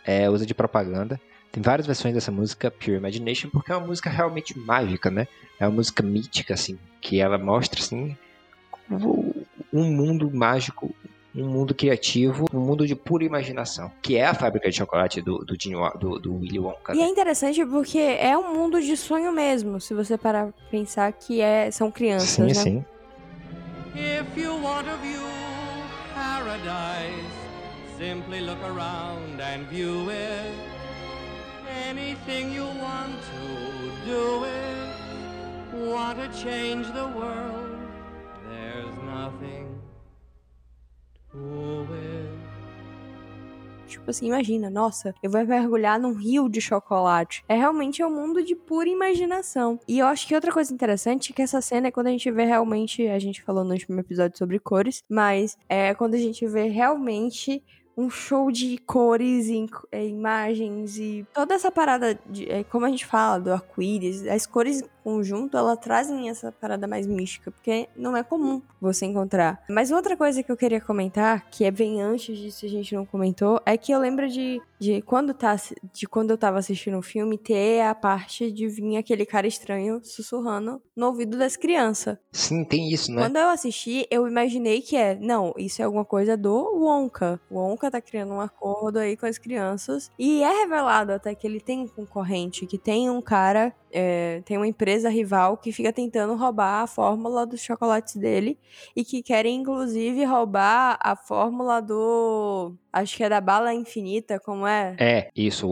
é, usa de propaganda. Tem várias versões dessa música, Pure Imagination, porque é uma música realmente mágica, né? É uma música mítica, assim, que ela mostra, assim, um mundo mágico, um mundo criativo, um mundo de pura imaginação, que é a fábrica de chocolate do, do, do, do Willy Wonka. E é interessante porque é um mundo de sonho mesmo, se você parar pra pensar que é, são crianças, Sim, né? sim. If you want to view paradise, simply look around and view it. Anything you want to do it. Want to change the world? Nothing to it. Tipo assim, imagina, nossa, eu vou mergulhar num rio de chocolate. É realmente um mundo de pura imaginação. E eu acho que outra coisa interessante é que essa cena é quando a gente vê realmente, a gente falou no último episódio sobre cores, mas é quando a gente vê realmente um show de cores e imagens e toda essa parada, de, é, como a gente fala, do arco-íris, as cores conjunto, ela trazem essa parada mais mística, porque não é comum você encontrar. Mas outra coisa que eu queria comentar, que é bem antes disso a gente não comentou, é que eu lembro de, de, quando, tá, de quando eu tava assistindo o um filme, ter a parte de vir aquele cara estranho sussurrando no ouvido das crianças. Sim, tem isso, né? Quando eu assisti, eu imaginei que é, não, isso é alguma coisa do Wonka. O Wonka tá criando um acordo aí com as crianças. E é revelado até que ele tem um concorrente, que tem um cara, é, tem uma empresa rival que fica tentando roubar a fórmula dos chocolates dele. E que querem, inclusive, roubar a fórmula do. Acho que é da bala infinita, como é? É, isso,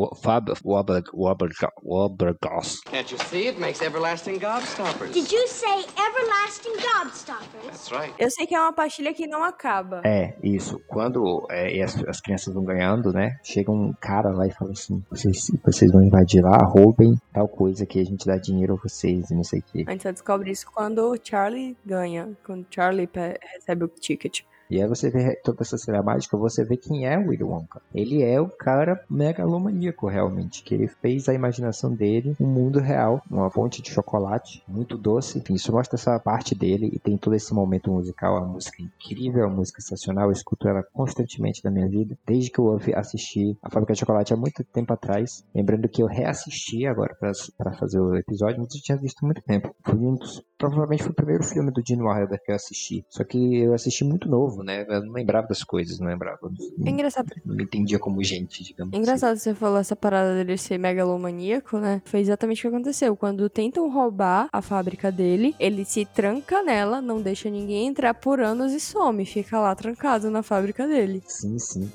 Wobbergoss. Can't you see? It makes everlasting gobstoppers. Did you say everlasting gobstoppers? That's right. Eu sei que é uma pastilha que não acaba. É, isso. Quando é, as, as crianças vão ganhando, né? Chega um cara lá e fala assim: vocês, vocês vão invadir lá, roubem tal coisa que a gente dá dinheiro a vocês e não sei o que. A gente só descobre isso quando o Charlie ganha, quando o Charlie recebe o ticket. E aí você vê toda essa cena mágica, você vê quem é o Willy Wonka. Ele é o cara megalomaníaco, realmente. Que ele fez a imaginação dele um mundo real, uma fonte de chocolate muito doce. Enfim, isso mostra essa parte dele e tem todo esse momento musical, a música é incrível, a música sensacional. Eu escuto ela constantemente na minha vida, desde que eu assisti A Fábrica de Chocolate há muito tempo atrás. Lembrando que eu reassisti agora para fazer o episódio, mas eu tinha visto há muito tempo. Foi um dos, provavelmente foi o primeiro filme do Gene Wilder que eu assisti. Só que eu assisti muito novo, né? Eu não lembrava das coisas, não lembrava. É engraçado. Não me entendia como gente, digamos É engraçado você falou essa parada dele ser megalomaníaco, né? Foi exatamente o que aconteceu. Quando tentam roubar a fábrica dele, ele se tranca nela, não deixa ninguém entrar por anos e some. Fica lá trancado na fábrica dele. Sim, sim.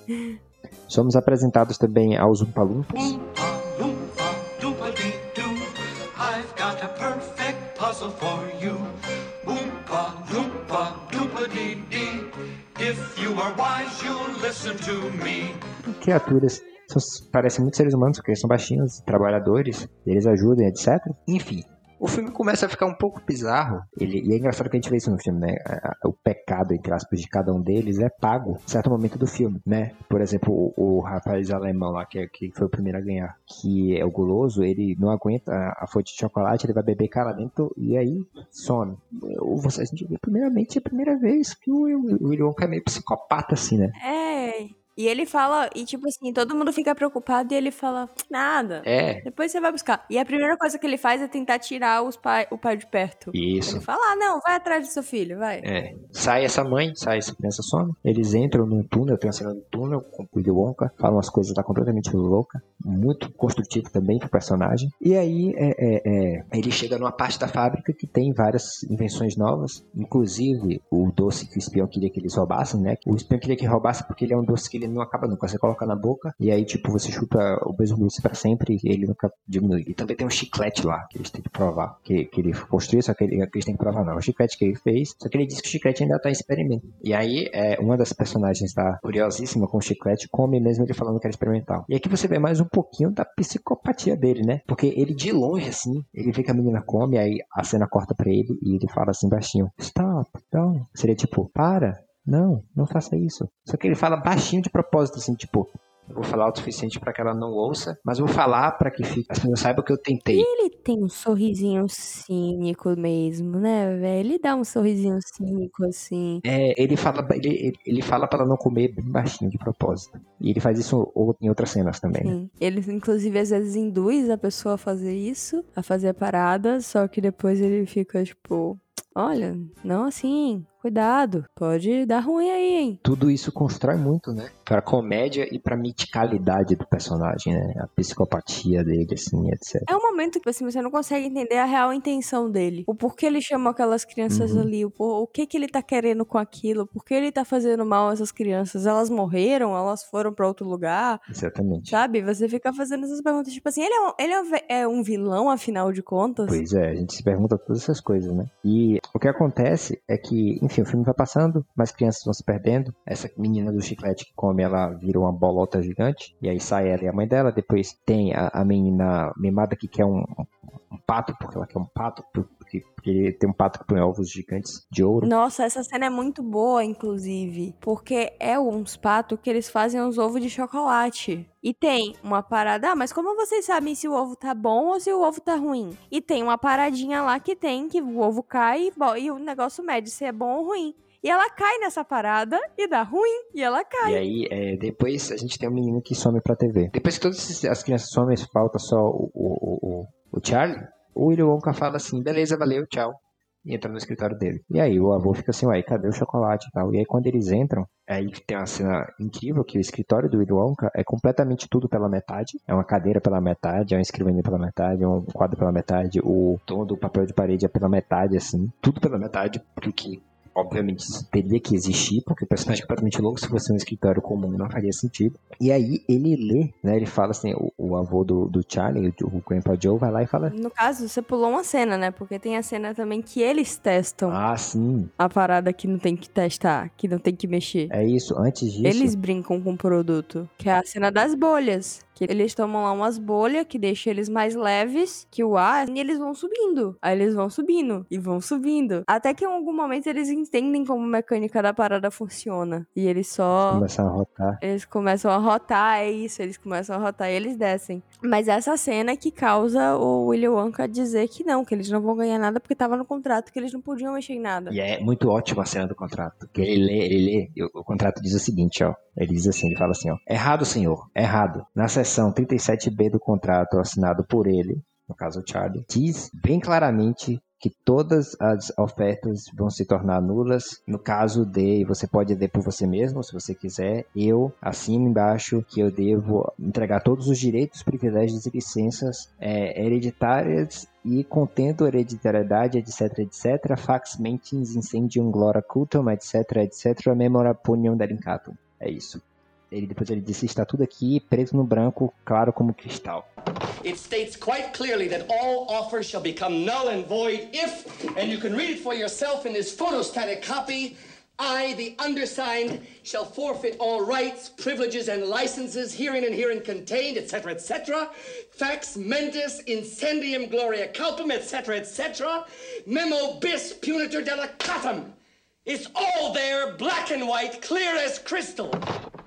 Somos apresentados também aos Umpalumpas. Criaturas parecem muito seres humanos, porque são baixinhos, trabalhadores, eles ajudam, etc. Enfim, o filme começa a ficar um pouco bizarro. Ele, e é engraçado que a gente vê isso no filme, né? O pecado, entre aspas, de cada um deles é pago em certo momento do filme, né? Por exemplo, o, o rapaz alemão lá, que, que foi o primeiro a ganhar, que é o guloso, ele não aguenta a, a fonte de chocolate, ele vai beber caramento e aí some. Ou você, a gente vê, primeiramente, é a primeira vez que o, o Wonka é meio psicopata, assim, né? É. E ele fala, e tipo assim, todo mundo fica preocupado e ele fala, nada. É. Depois você vai buscar. E a primeira coisa que ele faz é tentar tirar os pai, o pai de perto. Isso. Ele fala, ah, não, vai atrás do seu filho, vai. É. Sai essa mãe, sai essa criança some. Eles entram num túnel, tem uma cena do túnel com o Wonka, falam umas coisas lá completamente louca. muito construtivo também pro personagem. E aí é, é, é, ele chega numa parte da fábrica que tem várias invenções novas, inclusive o doce que o espião queria que eles roubassem, né? O espião queria que roubasse porque ele é um doce que ele não acaba nunca. Você coloca na boca e aí, tipo, você chupa o mesmo doce pra sempre e ele nunca diminui. E também tem um chiclete lá que eles têm que provar, que, que ele construiu, só que, ele, que eles têm que provar não. O chiclete que ele fez, só que ele disse que o chiclete ainda tá em experimento. E aí, é, uma das personagens tá curiosíssima com o chiclete, come mesmo ele falando que era experimental. E aqui você vê mais um pouquinho da psicopatia dele, né? Porque ele de longe, assim, ele vê que a menina come, aí a cena corta pra ele e ele fala assim baixinho, stop, então Seria tipo, para, não, não faça isso. Só que ele fala baixinho de propósito, assim, tipo, eu vou falar o suficiente para que ela não ouça, mas vou falar para que fique, as pessoas saibam que eu tentei. E ele tem um sorrisinho cínico mesmo, né, velho? Ele dá um sorrisinho cínico assim. É, ele fala, ele, ele fala para ela não comer bem baixinho de propósito. E ele faz isso em outras cenas também, né? Sim. né? Ele, inclusive, às vezes induz a pessoa a fazer isso, a fazer a parada, só que depois ele fica, tipo, olha, não assim, cuidado, pode dar ruim aí, hein? Tudo isso constrói muito, né? Pra comédia e pra miticalidade do personagem, né? A psicopatia dele, assim, etc. É um momento que assim, você não consegue entender a real intenção dele. O porquê ele chamou aquelas crianças Uhum. ali, o, por- o que que ele tá querendo com aquilo, por que ele tá fazendo mal a essas crianças. Elas morreram, elas foram pra outro lugar. Exatamente. Sabe? Você fica fazendo essas perguntas, tipo assim, ele é um, ele é um é um vilão, afinal de contas? Pois é, a gente se pergunta todas essas coisas, né? E o que acontece é que, enfim, o filme vai passando, mais crianças vão se perdendo. Essa menina do chiclete que come, ela vira uma bolota gigante. E aí sai ela e a mãe dela. Depois tem a, a menina mimada que quer um, um pato, porque ela quer um pato, porque, porque tem um pato que põe ovos gigantes de ouro. Nossa, essa cena é muito boa, inclusive. Porque é uns patos que eles fazem uns ovos de chocolate. E tem uma parada, ah, mas como vocês sabem se o ovo tá bom ou se o ovo tá ruim? E tem uma paradinha lá que tem que o ovo cai e o negócio mede se é bom ou ruim. E ela cai nessa parada e dá ruim. E ela cai. E aí, é, depois a gente tem um menino que some pra TV. Depois que todas as crianças somem, falta só o, o, o- o Charlie. O Willy Wonka fala assim, beleza, valeu, tchau. E entra no escritório dele. E aí o avô fica assim, uai, cadê o chocolate e tal? E aí quando eles entram, aí tem uma cena incrível que o escritório do Willy é completamente tudo pela metade. É uma cadeira pela metade, é uma escrivaninha pela metade, é um quadro pela metade, o tom do papel de parede é pela metade, assim. Tudo pela metade, porque obviamente isso teria que existir, porque o personagem é completamente louco, se fosse um escritório comum não faria sentido. E aí ele lê, né, ele fala assim, o, o avô do, do Charlie, o, o Grandpa Joe, vai lá e fala, No caso, você pulou uma cena, né? Porque tem a cena também que eles testam ah, sim, a parada que não tem que testar, que não tem que mexer. é isso, antes disso... Eles brincam com o produto, que é a cena das bolhas. Que eles tomam lá umas bolhas que deixam eles mais leves que o ar e eles vão subindo. Aí eles vão subindo e vão subindo. Até que em algum momento eles entendem como a mecânica da parada funciona. E eles só. Começam a rotar. Eles começam a rotar, é isso, eles começam a rotar e eles descem. Mas essa cena é que causa o Willy Wonka dizer que não, que eles não vão ganhar nada porque tava no contrato, que eles não podiam mexer em nada. E é muito ótima a cena do contrato. Que ele lê, ele lê, o, o contrato diz o seguinte, ó. Ele diz assim, ele fala assim, ó. Errado, senhor, errado. Na seção 37B do contrato assinado por ele, no caso o Charlie, diz bem claramente que todas as ofertas vão se tornar nulas. No caso de, você pode ler por você mesmo, se você quiser, eu assino embaixo que eu devo entregar todos os direitos, privilégios e licenças é, hereditárias e contendo hereditariedade, etc, etc, fax mentins incendium glora cultum, etc, etc, memora punium delincatum. É isso. Ele depois ele disse está tudo aqui preto no branco, claro como cristal. It states quite clearly that all offers shall become null and void if, and you can read it for yourself in this photostatic copy, I, the undersigned, shall forfeit all rights, privileges, and licenses herein and herein contained, etc., etc. Fax mentis incendium gloria culpum, etc., etc. Memo bis punitor delicatum. It's all there, black and white, clear as crystal.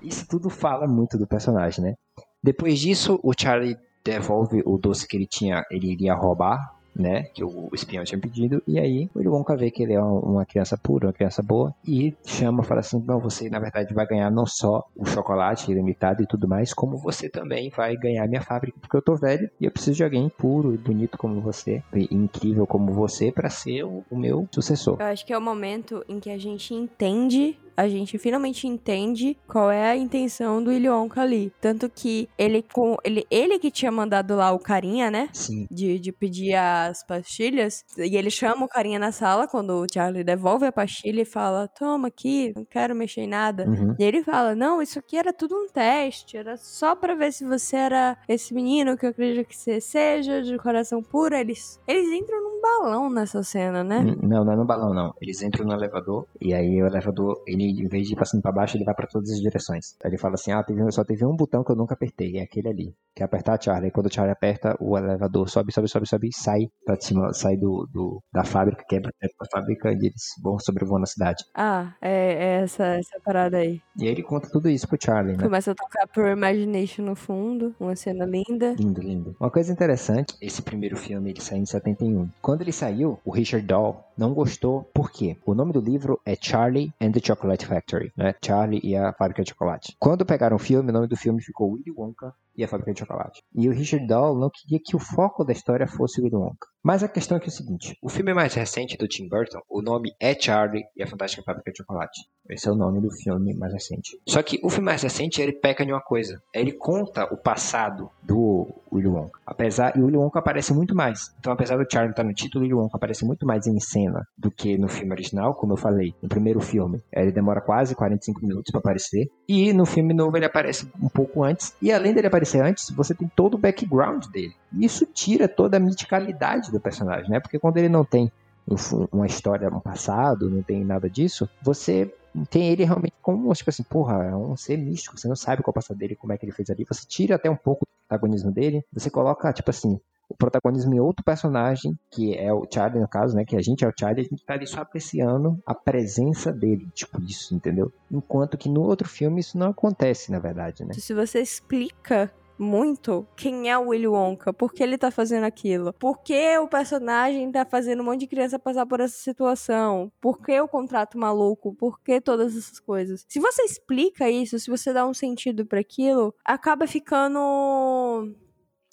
Isso tudo fala muito do personagem, né? Depois disso, o Charlie devolve o doce que ele tinha, ele iria roubar, né? Que o espião tinha pedido. E aí, o Wonka vê que ele é uma criança pura, uma criança boa. E chama, fala assim: Não, você na verdade vai ganhar não só o chocolate ilimitado e tudo mais, como você também vai ganhar minha fábrica, porque eu tô velho e eu preciso de alguém puro e bonito como você, e incrível como você, para ser o, o meu sucessor. Eu acho que é o momento em que a gente entende a gente finalmente entende qual é a intenção do Willy Wonka ali. Tanto que ele, com, ele, ele que tinha mandado lá o carinha, né? Sim. De, de pedir as pastilhas. E ele chama o carinha na sala quando o Charlie devolve a pastilha e fala: Toma aqui, não quero mexer em nada. Uhum. E ele fala: Não, isso aqui era tudo um teste. Era só pra ver se você era esse menino que eu acredito que você seja, de coração puro. Eles, eles entram num balão nessa cena, né? Não, não é no balão, não. Eles entram no elevador e aí o elevador, ele, em vez de ir pra cima e pra baixo, ele vai pra todas as direções. Aí ele fala assim: Ah, teve, só teve um botão que eu nunca apertei, é aquele ali. Que é apertar a Charlie. Quando o Charlie aperta, o elevador sobe, sobe, sobe, sobe e sai pra cima, sai do, do- da fábrica, quebra da fábrica e eles vão sobrevoando a cidade. Ah, é, é essa, essa parada aí. E aí ele conta tudo isso pro Charlie, né? Começa a tocar Pure Imagination no fundo, uma cena linda. Lindo, lindo. Uma coisa interessante, esse primeiro filme ele saiu em 71. Quando ele saiu, o Richard Dahl não gostou, por quê? O nome do livro é Charlie and the Chocolate Factory, né? Charlie e a Fábrica de Chocolate. Quando pegaram o filme, o nome do filme ficou Willy Wonka e a Fábrica de Chocolate. E o Richard Dahl não queria que o foco da história fosse Willy Wonka. Mas a questão é que é o seguinte, o filme mais recente do Tim Burton, o nome é Charlie e a Fantástica Fábrica de Chocolate. Esse é o nome do filme mais recente. Só que o filme mais recente, ele peca em uma coisa. Ele conta o passado do Willy Wonka. Apesar, e o Willy Wonka aparece muito mais. Então, apesar do Charlie estar no título, o Willy Wonka aparece muito mais em cena do que no filme original, como eu falei. No primeiro filme, ele demora quase 45 minutos para aparecer. E no filme novo, ele aparece um pouco antes. E além dele aparecer antes, você tem todo o background dele. E isso tira toda a miticalidade do personagem, né? Porque quando ele não tem um uma história, um passado, não tem nada disso, você tem ele realmente como, tipo assim, porra, é um ser místico, você não sabe qual é o passado dele, como é que ele fez ali, você tira até um pouco do protagonismo dele, você coloca, tipo assim, o protagonismo em outro personagem, que é o Charlie, no caso, né, que a gente é o Charlie, a gente tá ali só apreciando a presença dele, tipo isso, entendeu? Enquanto que no outro filme isso não acontece, na verdade, né? Se você explica muito quem é o Willy Wonka, por que ele tá fazendo aquilo, por que o personagem tá fazendo um monte de criança passar por essa situação, por que o contrato maluco, por que todas essas coisas. Se você explica isso, se você dá um sentido para aquilo, acaba ficando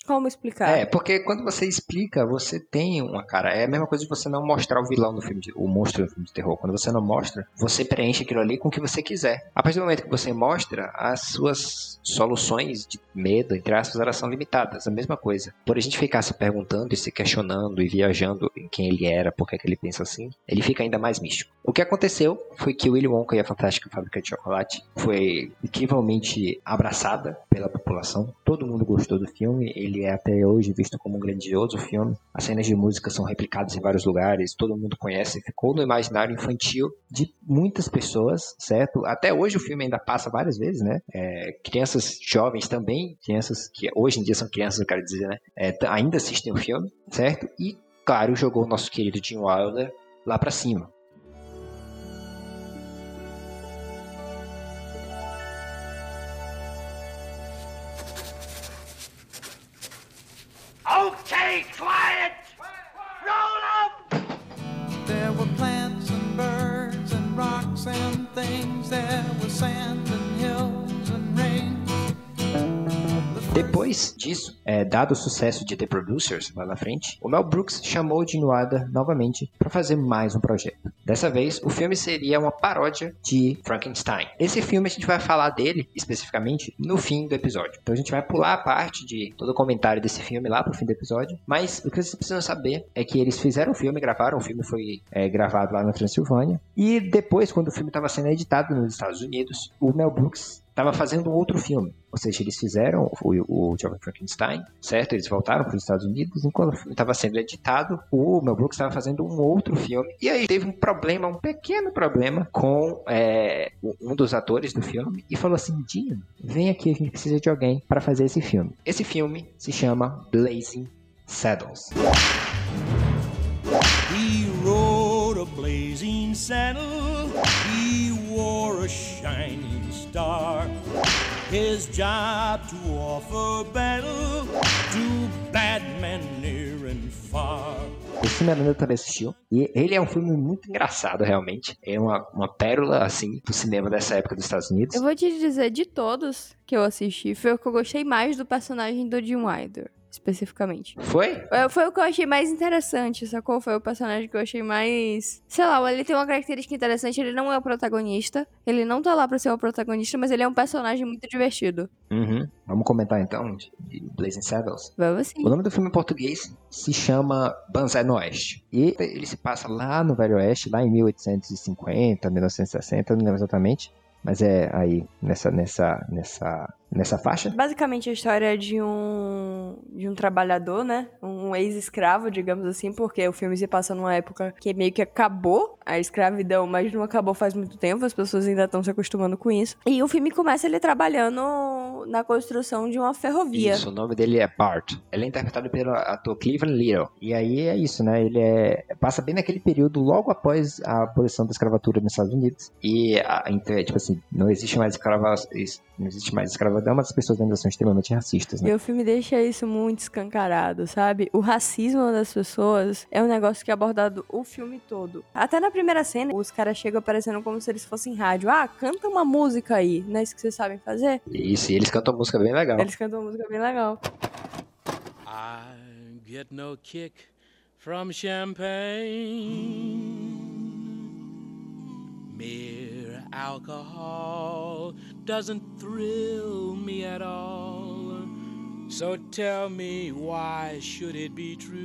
como explicar? É, porque quando você explica, você tem uma cara. É a mesma coisa de você não mostrar o vilão no filme, de, o monstro no filme de terror. Quando você não mostra, você preenche aquilo ali com o que você quiser. A partir do momento que você mostra, as suas soluções de medo, entre aspas, elas são limitadas. A mesma coisa. Por a gente ficar se perguntando e se questionando e viajando em quem ele era, por que ele pensa assim, ele fica ainda mais místico. O que aconteceu foi que Willy Wonka e a Fantástica Fábrica de Chocolate foi incrivelmente abraçada pela população. Todo mundo gostou do filme. Ele é até hoje visto como um grandioso filme. As cenas de música são replicadas em vários lugares, todo mundo conhece, ficou no imaginário infantil de muitas pessoas, certo? Até hoje o filme ainda passa várias vezes, né? É, crianças jovens também, crianças que hoje em dia são crianças, eu quero dizer, né? É, ainda assistem o filme, certo? E, claro, jogou o nosso querido Jim Wilder lá pra cima. Depois disso, é, dado o sucesso de The Producers lá na frente, o Mel Brooks chamou Gene Wilder novamente para fazer mais um projeto. Dessa vez, o filme seria uma paródia de Frankenstein. Esse filme a gente vai falar dele especificamente no fim do episódio. Então a gente vai pular a parte de todo o comentário desse filme lá pro fim do episódio. Mas o que vocês precisam saber é que eles fizeram o filme, gravaram, o filme foi é, gravado lá na Transilvânia. E depois, quando o filme estava sendo editado nos Estados Unidos, o Mel Brooks estava fazendo um outro filme. Ou seja, eles fizeram o, o Jovem Frankenstein, certo? Eles voltaram para os Estados Unidos. Enquanto estava sendo editado, o Mel Brooks estava fazendo um outro filme. E aí teve um problema, um pequeno problema com é, um dos atores do filme. E falou assim: Dino, vem aqui, a gente precisa de alguém para fazer esse filme. Esse filme se chama Blazing Saddles. He rode a blazing saddle. He wore a shining star. His job to offer battle to bad men near and far. Esse filme a Nanda também assistiu. E ele é um filme muito engraçado, realmente. É uma, uma pérola, assim, do cinema dessa época dos Estados Unidos. Eu vou te dizer, de todos que eu assisti, foi o que eu gostei mais do personagem do Jim Wilder. Especificamente. Foi? É, Foi o que eu achei mais interessante, sacou? Foi o personagem que eu achei mais. Sei lá, ele tem uma característica interessante. Ele não é o protagonista. Ele não tá lá pra ser o protagonista, mas ele é um personagem muito divertido. Uhum. Vamos comentar então de de Blazing Saddles. Vamos sim. O nome do filme em português se chama Banzai no Oeste. E ele se passa lá no Velho Oeste, lá em 1850, 1960, não lembro exatamente. Mas é aí, nessa, nessa, nessa, nessa faixa. Basicamente a história de um de um trabalhador, né? Um ex-escravo, digamos assim, porque o filme se passa numa época que meio que acabou a escravidão, mas não acabou faz muito tempo, as pessoas ainda estão se acostumando com isso. E o filme começa ele trabalhando na construção de uma ferrovia. Isso, o nome dele é Bart. Ele é interpretado pelo ator Cleveland Little. E aí é isso, né? Ele é passa bem naquele período logo após a abolição da escravatura nos Estados Unidos. E a, é, tipo assim, não existe mais escrava, não existe mais escravidão, mas as pessoas ainda são extremamente racistas, né? E o filme deixa isso muito escancarado, sabe? O racismo das pessoas é um negócio que é abordado o filme todo. Até na primeira cena, os caras chegam parecendo como se eles fossem rádio. Ah, canta uma música aí, não é isso que vocês sabem fazer? Isso, e eles cantam uma música bem legal. Eles cantam uma música bem legal. I get no kick from champagne. Mere alcohol doesn't thrill me at all. So tell me, why should it be true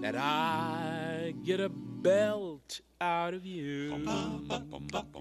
that I get a belt out of you?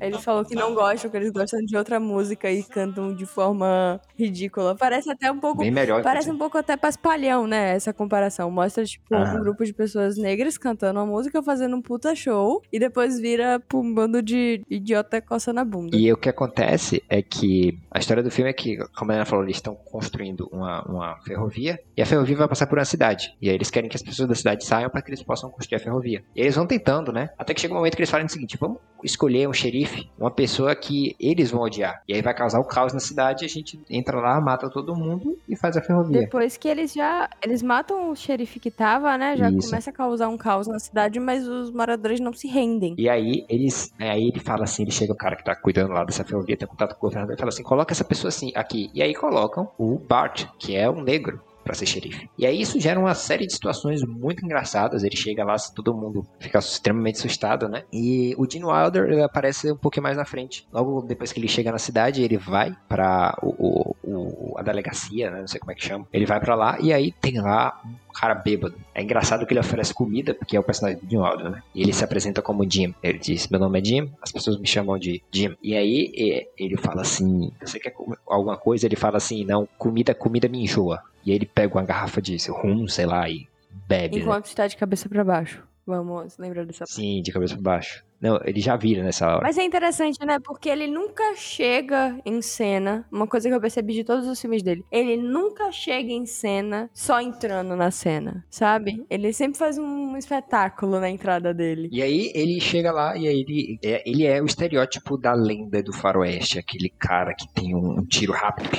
Ele falou que não gostam, que eles gostam de outra música e cantam de forma ridícula. Parece até um pouco. Bem melhor, Parece um pouco até paspalhão, né? Essa comparação. Mostra, tipo, Aham. um grupo de pessoas negras cantando uma música, fazendo um puta show, e depois vira um bando de idiota coçando a bunda. E o que acontece é que a história do filme é que, como a Ana falou, eles estão construindo uma, uma ferrovia e a ferrovia vai passar por uma cidade. E aí eles querem que as pessoas da cidade saiam para que eles possam construir a ferrovia. E eles vão tentando, né? Até que chega um momento que eles falam o seguinte: vamos escolher um xerife, uma pessoa que eles vão odiar. E aí vai causar o caos na cidade, a gente entra lá, mata todo mundo e faz a ferrovia. Depois que eles já. Eles matam o xerife que tava, né? Já Isso. começa a causar um caos na cidade, mas os moradores não se rendem. E aí eles, né, aí ele fala assim, ele chega o cara que tá cuidando lá dessa ferrovia, tem contato com o governador e fala assim, coloca essa pessoa assim aqui. E aí colocam o Bart, que é um negro pra ser xerife. E aí isso gera uma série de situações muito engraçadas. Ele chega lá, todo mundo fica extremamente assustado, né? E o Gene Wilder aparece um pouquinho mais na frente. Logo depois que ele chega na cidade, ele vai pra o, o- o- a delegacia, né? Não sei como é que chama. Ele vai pra lá e aí tem lá um cara bêbado. É engraçado que ele oferece comida, porque é o personagem do Jim Wilder, né? E ele se apresenta como Jim. Ele diz, meu nome é Jim, as pessoas me chamam de Jim. E aí ele fala assim, você quer comer alguma coisa? Ele fala assim, não, comida, comida me enjoa. E aí ele pega uma garrafa de rum, sei lá, e bebe, né? Enquanto está de cabeça pra baixo. Vamos lembrar dessa Sim, de cabeça pra baixo. Não, ele já vira nessa hora. Mas é interessante, né? Porque ele nunca chega em cena. Uma coisa que eu percebi de todos os filmes dele. Ele nunca chega em cena só entrando na cena, sabe? Ele sempre faz um espetáculo na entrada dele. E aí ele chega lá e aí ele é, ele é o estereótipo da lenda do faroeste, aquele cara que tem um, um tiro rápido.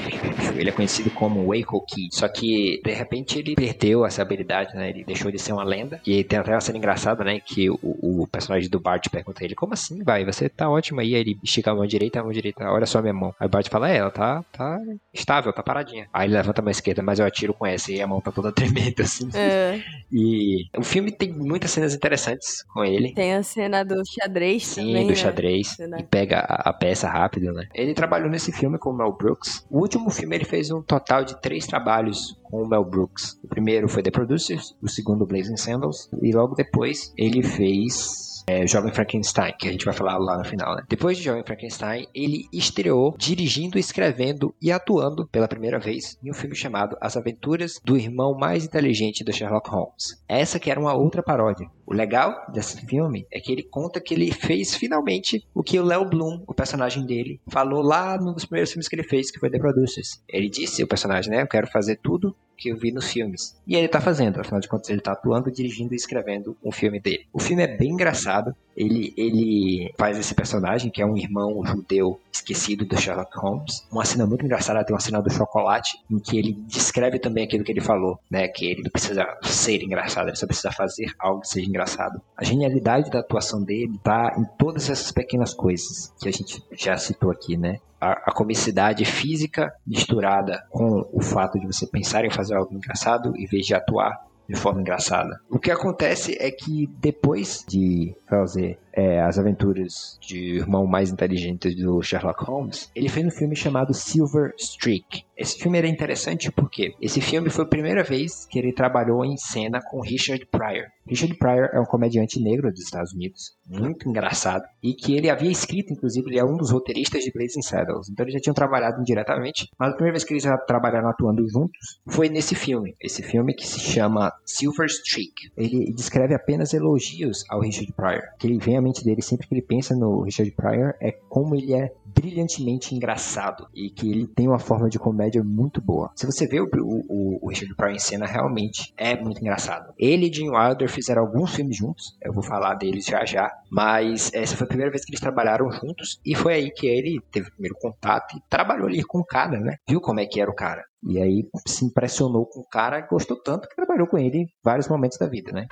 Ele é conhecido como Waco Kid. Só que, de repente, ele perdeu essa habilidade, né? Ele deixou de ser uma lenda. E tem até uma cena engraçada, né? Que o, o personagem do Bart pergunta a ele, como assim, vai? Você tá ótimo aí. Aí ele estica a mão direita, a mão direita, olha só a minha mão. Aí o Bart fala, é, ela tá, tá estável, tá paradinha. Aí ele levanta a mão esquerda, mas eu atiro com essa. E a mão tá toda tremenda, assim. É. E o filme tem muitas cenas interessantes com ele. Tem a cena do xadrez Sim, também, do né? xadrez. E pega a, a peça rápido, né? Ele trabalhou nesse filme com o Mel Brooks. O último filme ele fez um total de três trabalhos com o Mel Brooks. O primeiro foi The Producers, o segundo Blazing Saddles, e logo depois ele fez é, Jovem Frankenstein, que a gente vai falar lá no final, né? Depois de Jovem Frankenstein, ele estreou dirigindo, escrevendo e atuando pela primeira vez em um filme chamado As Aventuras do Irmão Mais Inteligente do Sherlock Holmes. Essa que era uma outra paródia. O legal desse filme é que ele conta que ele fez finalmente o que o Léo Bloom, o personagem dele, falou lá num dos primeiros filmes que ele fez, que foi The Producers. Ele disse, o personagem, né? Eu quero fazer tudo que eu vi nos filmes. E ele tá fazendo, afinal de contas, ele tá atuando, dirigindo e escrevendo um filme dele. O filme é bem engraçado. Ele, ele faz esse personagem, que é um irmão judeu esquecido do Sherlock Holmes. Uma cena muito engraçada, tem uma cena do chocolate, em que ele descreve também aquilo que ele falou, né? Que ele precisa ser engraçado, ele só precisa fazer algo que seja engraçado. A genialidade da atuação dele tá em todas essas pequenas coisas que a gente já citou aqui, né? a comicidade física misturada com o fato de você pensar em fazer algo engraçado em vez de atuar de forma engraçada. O que acontece é que depois de fazer é, as aventuras de irmão mais inteligente do Sherlock Holmes, ele fez um filme chamado Silver Streak. Esse filme era interessante porque esse filme foi a primeira vez que ele trabalhou em cena com Richard Pryor. Richard Pryor é um comediante negro dos Estados Unidos, muito engraçado, e que ele havia escrito, inclusive, ele é um dos roteiristas de Blazing Saddles. Então eles já tinham trabalhado indiretamente, mas a primeira vez que eles já trabalharam atuando juntos foi nesse filme. Esse filme que se chama Silver Streak. Ele descreve apenas elogios ao Richard Pryor, que ele vem à mente dele sempre que ele pensa no Richard Pryor é como ele é brilhantemente engraçado e que ele tem uma forma de comédia muito boa. Se você vê o, o, o Richard Pryor em cena, realmente é muito engraçado. Ele e Gene Wilder fizeram alguns filmes juntos, eu vou falar deles já já, mas essa foi a primeira vez que eles trabalharam juntos e foi aí que ele teve o primeiro contato e trabalhou ali com o cara, né? Viu como é que era o cara. E aí se impressionou com o cara, gostou tanto que trabalhou com ele em vários momentos da vida, né?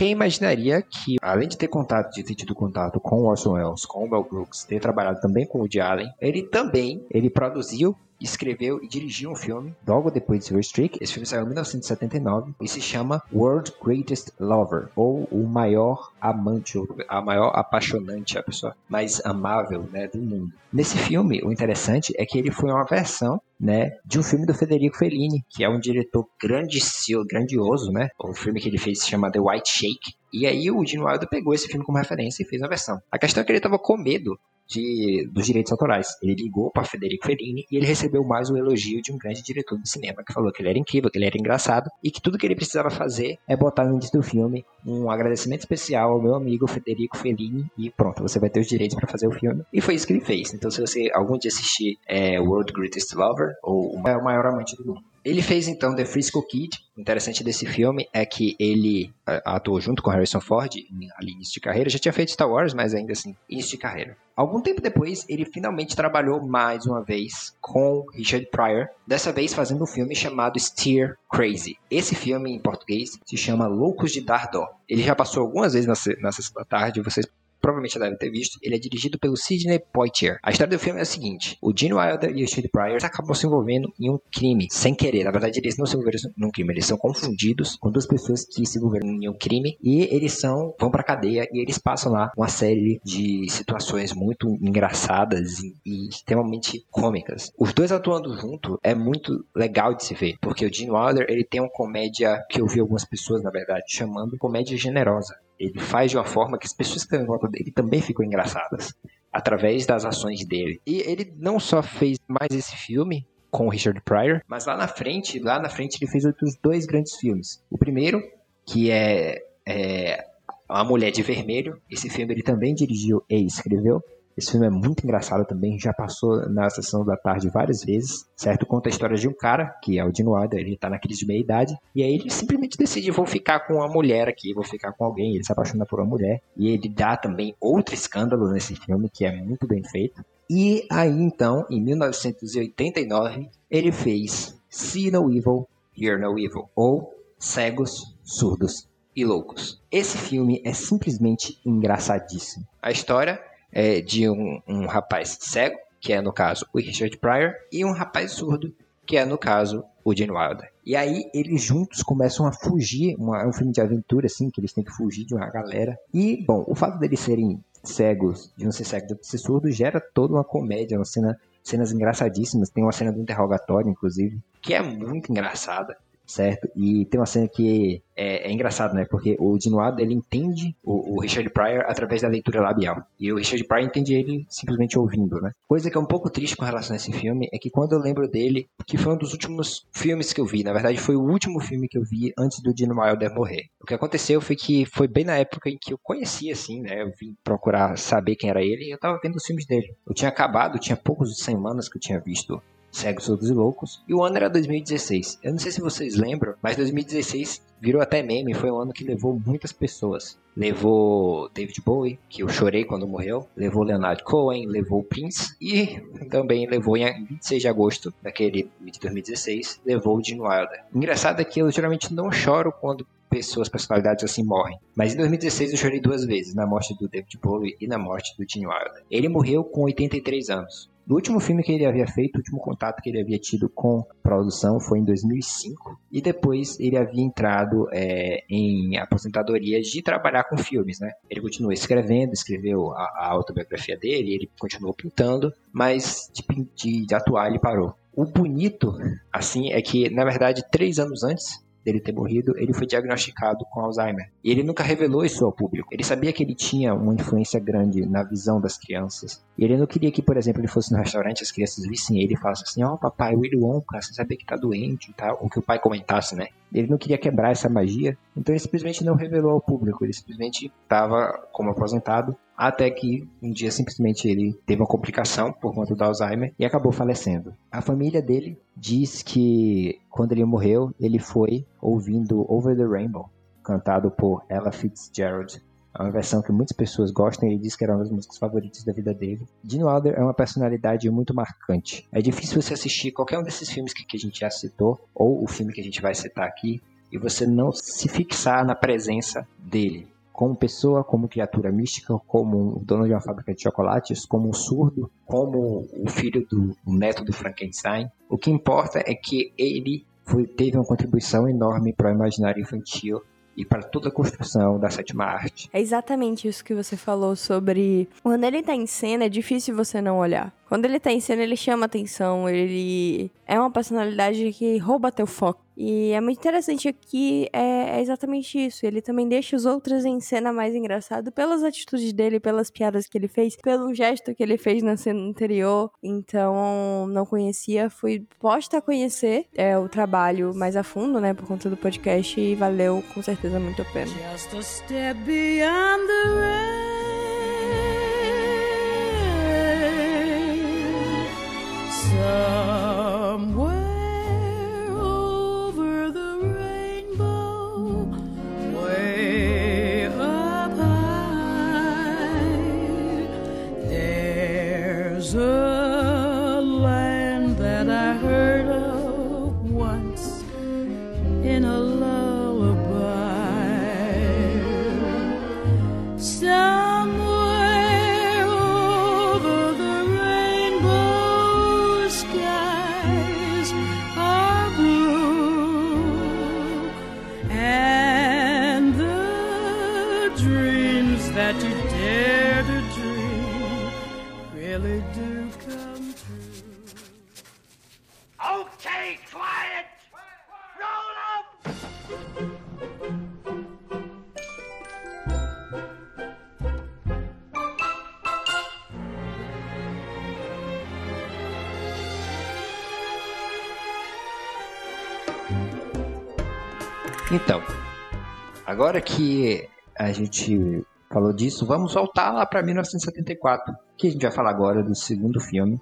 Quem imaginaria que, além de ter contato, de ter tido contato com o Orson Welles, com o Mel Brooks, ter trabalhado também com o Woody Allen, ele também, ele produziu escreveu e dirigiu um filme logo depois de Silver Streak. Esse filme saiu em 1979 e se chama World Greatest Lover, ou o maior amante, ou a maior apaixonante, a pessoa mais amável né, do mundo. Nesse filme, o interessante é que ele foi uma versão né, de um filme do Federico Fellini, que é um diretor grandioso, grandioso, né? O filme que ele fez se chama The White Shake. E aí o Gene Wilder pegou esse filme como referência e fez a versão. A questão é que ele estava com medo de, dos direitos autorais. Ele ligou para Federico Fellini e ele recebeu mais um elogio de um grande diretor de cinema que falou que ele era incrível, que ele era engraçado e que tudo que ele precisava fazer é botar no início do filme um agradecimento especial ao meu amigo Federico Fellini e pronto, você vai ter os direitos para fazer o filme. E foi isso que ele fez. Então, se você algum dia assistir é, World Greatest Lover ou O Maior Amante do Mundo, ele fez então The Frisco Kid. O interessante desse filme é que ele uh, atuou junto com Harrison Ford ali início de carreira. Já tinha feito Star Wars, mas ainda assim, início de carreira. Algum tempo depois, ele finalmente trabalhou mais uma vez com Richard Pryor, dessa vez fazendo um filme chamado Steer Crazy. Esse filme, em português, se chama Loucos de Dar Dó. Ele já passou algumas vezes na, na sessão da tarde, vocês provavelmente já devem ter visto, ele é dirigido pelo Sidney Poitier. A história do filme é a seguinte: o Gene Wilder e o Steve Pryor acabam se envolvendo em um crime, sem querer. Na verdade, eles não se envolveram num crime, eles são confundidos com duas pessoas que se envolveram em um crime e eles são vão pra cadeia e eles passam lá uma série de situações muito engraçadas e, e extremamente cômicas. Os dois atuando junto é muito legal de se ver, porque o Gene Wilder ele tem uma comédia que eu vi algumas pessoas, na verdade, chamando comédia generosa. Ele faz de uma forma que as pessoas que estão em volta dele também ficam engraçadas, através das ações dele. E ele não só fez mais esse filme, com o Richard Pryor, mas lá na frente, lá na frente ele fez outros dois grandes filmes. O primeiro, que é, é A Mulher de Vermelho, esse filme ele também dirigiu e escreveu, esse filme é muito engraçado também, já passou na sessão da tarde várias vezes, certo? Conta a história de um cara, que é o Dino Wilder, ele tá na crise de meia-idade, e aí ele simplesmente decide, vou ficar com uma mulher aqui, vou ficar com alguém, ele se apaixona por uma mulher, e ele dá também outro escândalo nesse filme, que é muito bem feito. E aí então, em 1989, ele fez See No Evil, Hear No Evil, ou Cegos, Surdos e Loucos. Esse filme é simplesmente engraçadíssimo. A história é de um, um rapaz cego, que é no caso o Richard Pryor, e um rapaz surdo, que é no caso o Gene Wilder. E aí eles juntos começam a fugir, uma, é um filme de aventura assim, que eles têm que fugir de uma galera. E, bom, o fato deles serem cegos, de não ser cego, de ser surdo, gera toda uma comédia, uma cena, cenas engraçadíssimas. Tem uma cena do interrogatório, inclusive, que é muito engraçada certo? E tem uma cena que é, é engraçado, né? Porque o Dinoado, ele entende o, o, Richard Pryor através da leitura labial. E o Richard Pryor entende ele simplesmente ouvindo, né? Coisa que é um pouco triste com relação a esse filme é que quando eu lembro dele, que foi um dos últimos filmes que eu vi, na verdade foi o último filme que eu vi antes do Dino Wilder morrer. O que aconteceu foi que foi bem na época em que eu conhecia, assim, né? Eu vim procurar saber quem era ele e eu tava vendo os filmes dele. Eu tinha acabado, tinha poucos semanas que eu tinha visto Cegos, Surdos e Loucos. E o ano era 2016. Eu não sei se vocês lembram, mas 2016 virou até meme. Foi um ano que levou muitas pessoas. Levou David Bowie, que eu chorei quando morreu. Levou Leonard Cohen, levou Prince. E também levou em 26 de agosto daquele de 2016, levou Gene Wilder. Engraçado é que eu geralmente não choro quando pessoas, personalidades assim morrem. Mas em 2016 eu chorei duas vezes, na morte do David Bowie e na morte do Gene Wilder. Ele morreu com 83 anos. O último filme que ele havia feito, o último contato que ele havia tido com produção foi em 2005 e depois ele havia entrado é, em aposentadoria de trabalhar com filmes, né? Ele continuou escrevendo, escreveu a, a autobiografia dele, ele continuou pintando, mas de, de, de atuar ele parou. O bonito, assim, é que na verdade três anos antes dele ter morrido, ele foi diagnosticado com Alzheimer. E ele nunca revelou isso ao público. Ele sabia que ele tinha uma influência grande na visão das crianças. E ele não queria que, por exemplo, ele fosse no restaurante, as crianças vissem ele e falassem assim: Ó, oh, papai, Willy Wonka, você sabia que tá doente e tal. Ou que o pai comentasse, né? Ele não queria quebrar essa magia, então ele simplesmente não revelou ao público. Ele simplesmente estava como aposentado até que um dia simplesmente ele teve uma complicação por conta do Alzheimer e acabou falecendo. A família dele diz que quando ele morreu, ele foi ouvindo Over the Rainbow, cantado por Ella Fitzgerald. É uma versão que muitas pessoas gostam e ele diz que era uma das músicas favoritas da vida dele. Gene Wilder é uma personalidade muito marcante. É difícil você assistir qualquer um desses filmes que, que a gente já citou, ou o filme que a gente vai citar aqui, e você não se fixar na presença dele como pessoa, como criatura mística, como um dono de uma fábrica de chocolates, como um surdo, como o filho do o neto do Frankenstein. O que importa é que ele foi, teve uma contribuição enorme para o imaginário infantil e para toda a construção da sétima arte. É exatamente isso que você falou sobre quando ele tá em cena é difícil você não olhar. Quando ele tá em cena, ele chama atenção, ele é uma personalidade que rouba teu foco. E é muito interessante aqui, é, é, exatamente isso. Ele também deixa os outros em cena mais engraçado pelas atitudes dele, pelas piadas que ele fez, pelo gesto que ele fez na cena anterior. Então, não conhecia, fui posta a conhecer é, o trabalho mais a fundo, né, por conta do podcast, e valeu com certeza muito a pena. Just a step beyond the rain. Somewhere que a gente falou disso, vamos voltar lá para 1974, que a gente vai falar agora do segundo filme,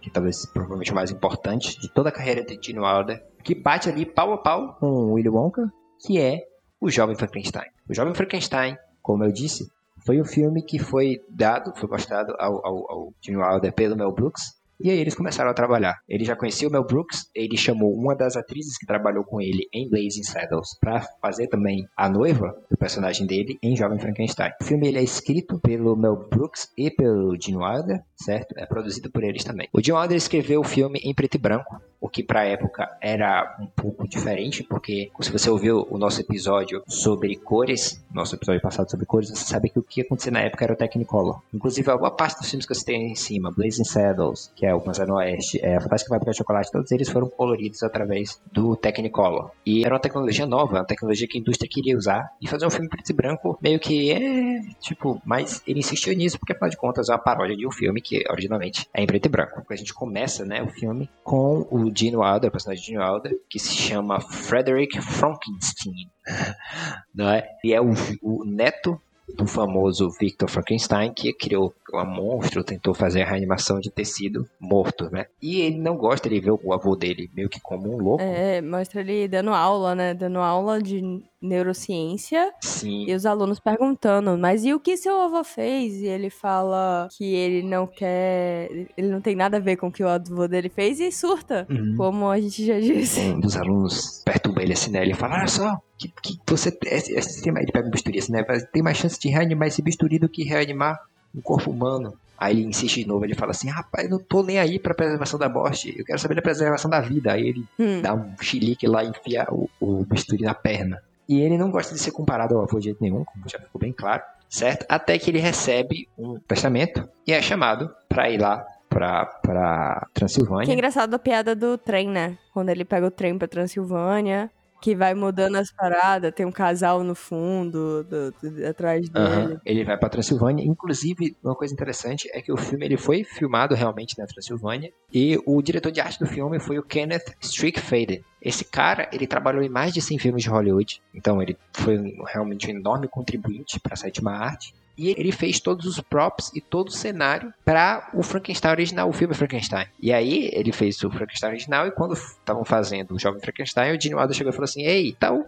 que talvez provavelmente o mais importante de toda a carreira de Gene Wilder, que bate ali pau a pau com Willy Wonka, que é O Jovem Frankenstein. O Jovem Frankenstein, como eu disse, foi um filme que foi dado, foi mostrado ao, ao, ao Gene Wilder pelo Mel Brooks, e aí eles começaram a trabalhar. Ele já conhecia o Mel Brooks, ele chamou uma das atrizes que trabalhou com ele em Blazing Saddles para fazer também a noiva do personagem dele em Jovem Frankenstein. O filme ele é escrito pelo Mel Brooks e pelo Gene Wilder, certo? É produzido por eles também. O Gene Wilder escreveu o filme em preto e branco, o que para a época era um pouco diferente, porque se você ouviu o nosso episódio sobre cores, nosso episódio passado sobre cores, você sabe que o que acontecia na época era o Technicolor. Inclusive, a boa parte dos filmes que você tem em cima, Blazing Saddles, que é o Panzer Oeste, é, a Fantástica Fábrica de Chocolate, todos eles foram coloridos através do Technicolor. E era uma tecnologia nova, uma tecnologia que a indústria queria usar, e fazer um filme preto e branco meio que é, tipo, mas ele insistiu nisso porque, afinal de contas, é uma paródia de um filme que originalmente é em preto e branco. A gente começa, né, o filme com o Gene Wilder, personagem de Gene Wilder, que se chama Frederick Frankenstein, não é? E é o, o neto do famoso Victor Frankenstein, que criou um monstro, tentou fazer a reanimação de tecido morto, né? E ele não gosta de ver o avô dele meio que como um louco. É, mostra ele dando aula, né? Dando aula de neurociência. Sim. E os alunos perguntando, mas e o que seu avô fez? E ele fala que ele não quer. Ele não tem nada a ver com o que o avô dele fez e surta. Uhum. Como a gente já disse. Um dos alunos perturba ele assim, né? Ele fala, olha só, que, que você. Esse, esse, ele pega um bisturi assim, né? Tem mais chance de reanimar esse bisturi do que reanimar um corpo humano. Aí ele insiste de novo, ele fala assim, rapaz, eu não tô nem aí pra preservação da morte, eu quero saber da preservação da vida. Aí ele Hum. dá um chilique lá e enfia o, o bisturi na perna. E ele não gosta de ser comparado ao avô de jeito nenhum, como já ficou bem claro, certo? Até que ele recebe um testamento e é chamado pra ir lá pra, pra Transilvânia. Que é engraçado a piada do trem, né? Quando ele pega o trem pra Transilvânia, que vai mudando as paradas, tem um casal no fundo, do- do- atrás dele. Aham, Ele vai pra Transilvânia. Inclusive, uma coisa interessante é que o filme ele foi filmado realmente na Transilvânia. E o diretor de arte do filme foi o Kenneth Strickfaden. Esse cara, ele trabalhou em mais de 100 filmes de Hollywood. Então, ele foi um- realmente um enorme contribuinte para a sétima arte. E ele fez todos os props e todo o cenário para o Frankenstein original, o filme Frankenstein. E aí, ele fez o Frankenstein original. E quando estavam fazendo o Jovem Frankenstein, o Gene Wilder chegou e falou assim: Ei, tal,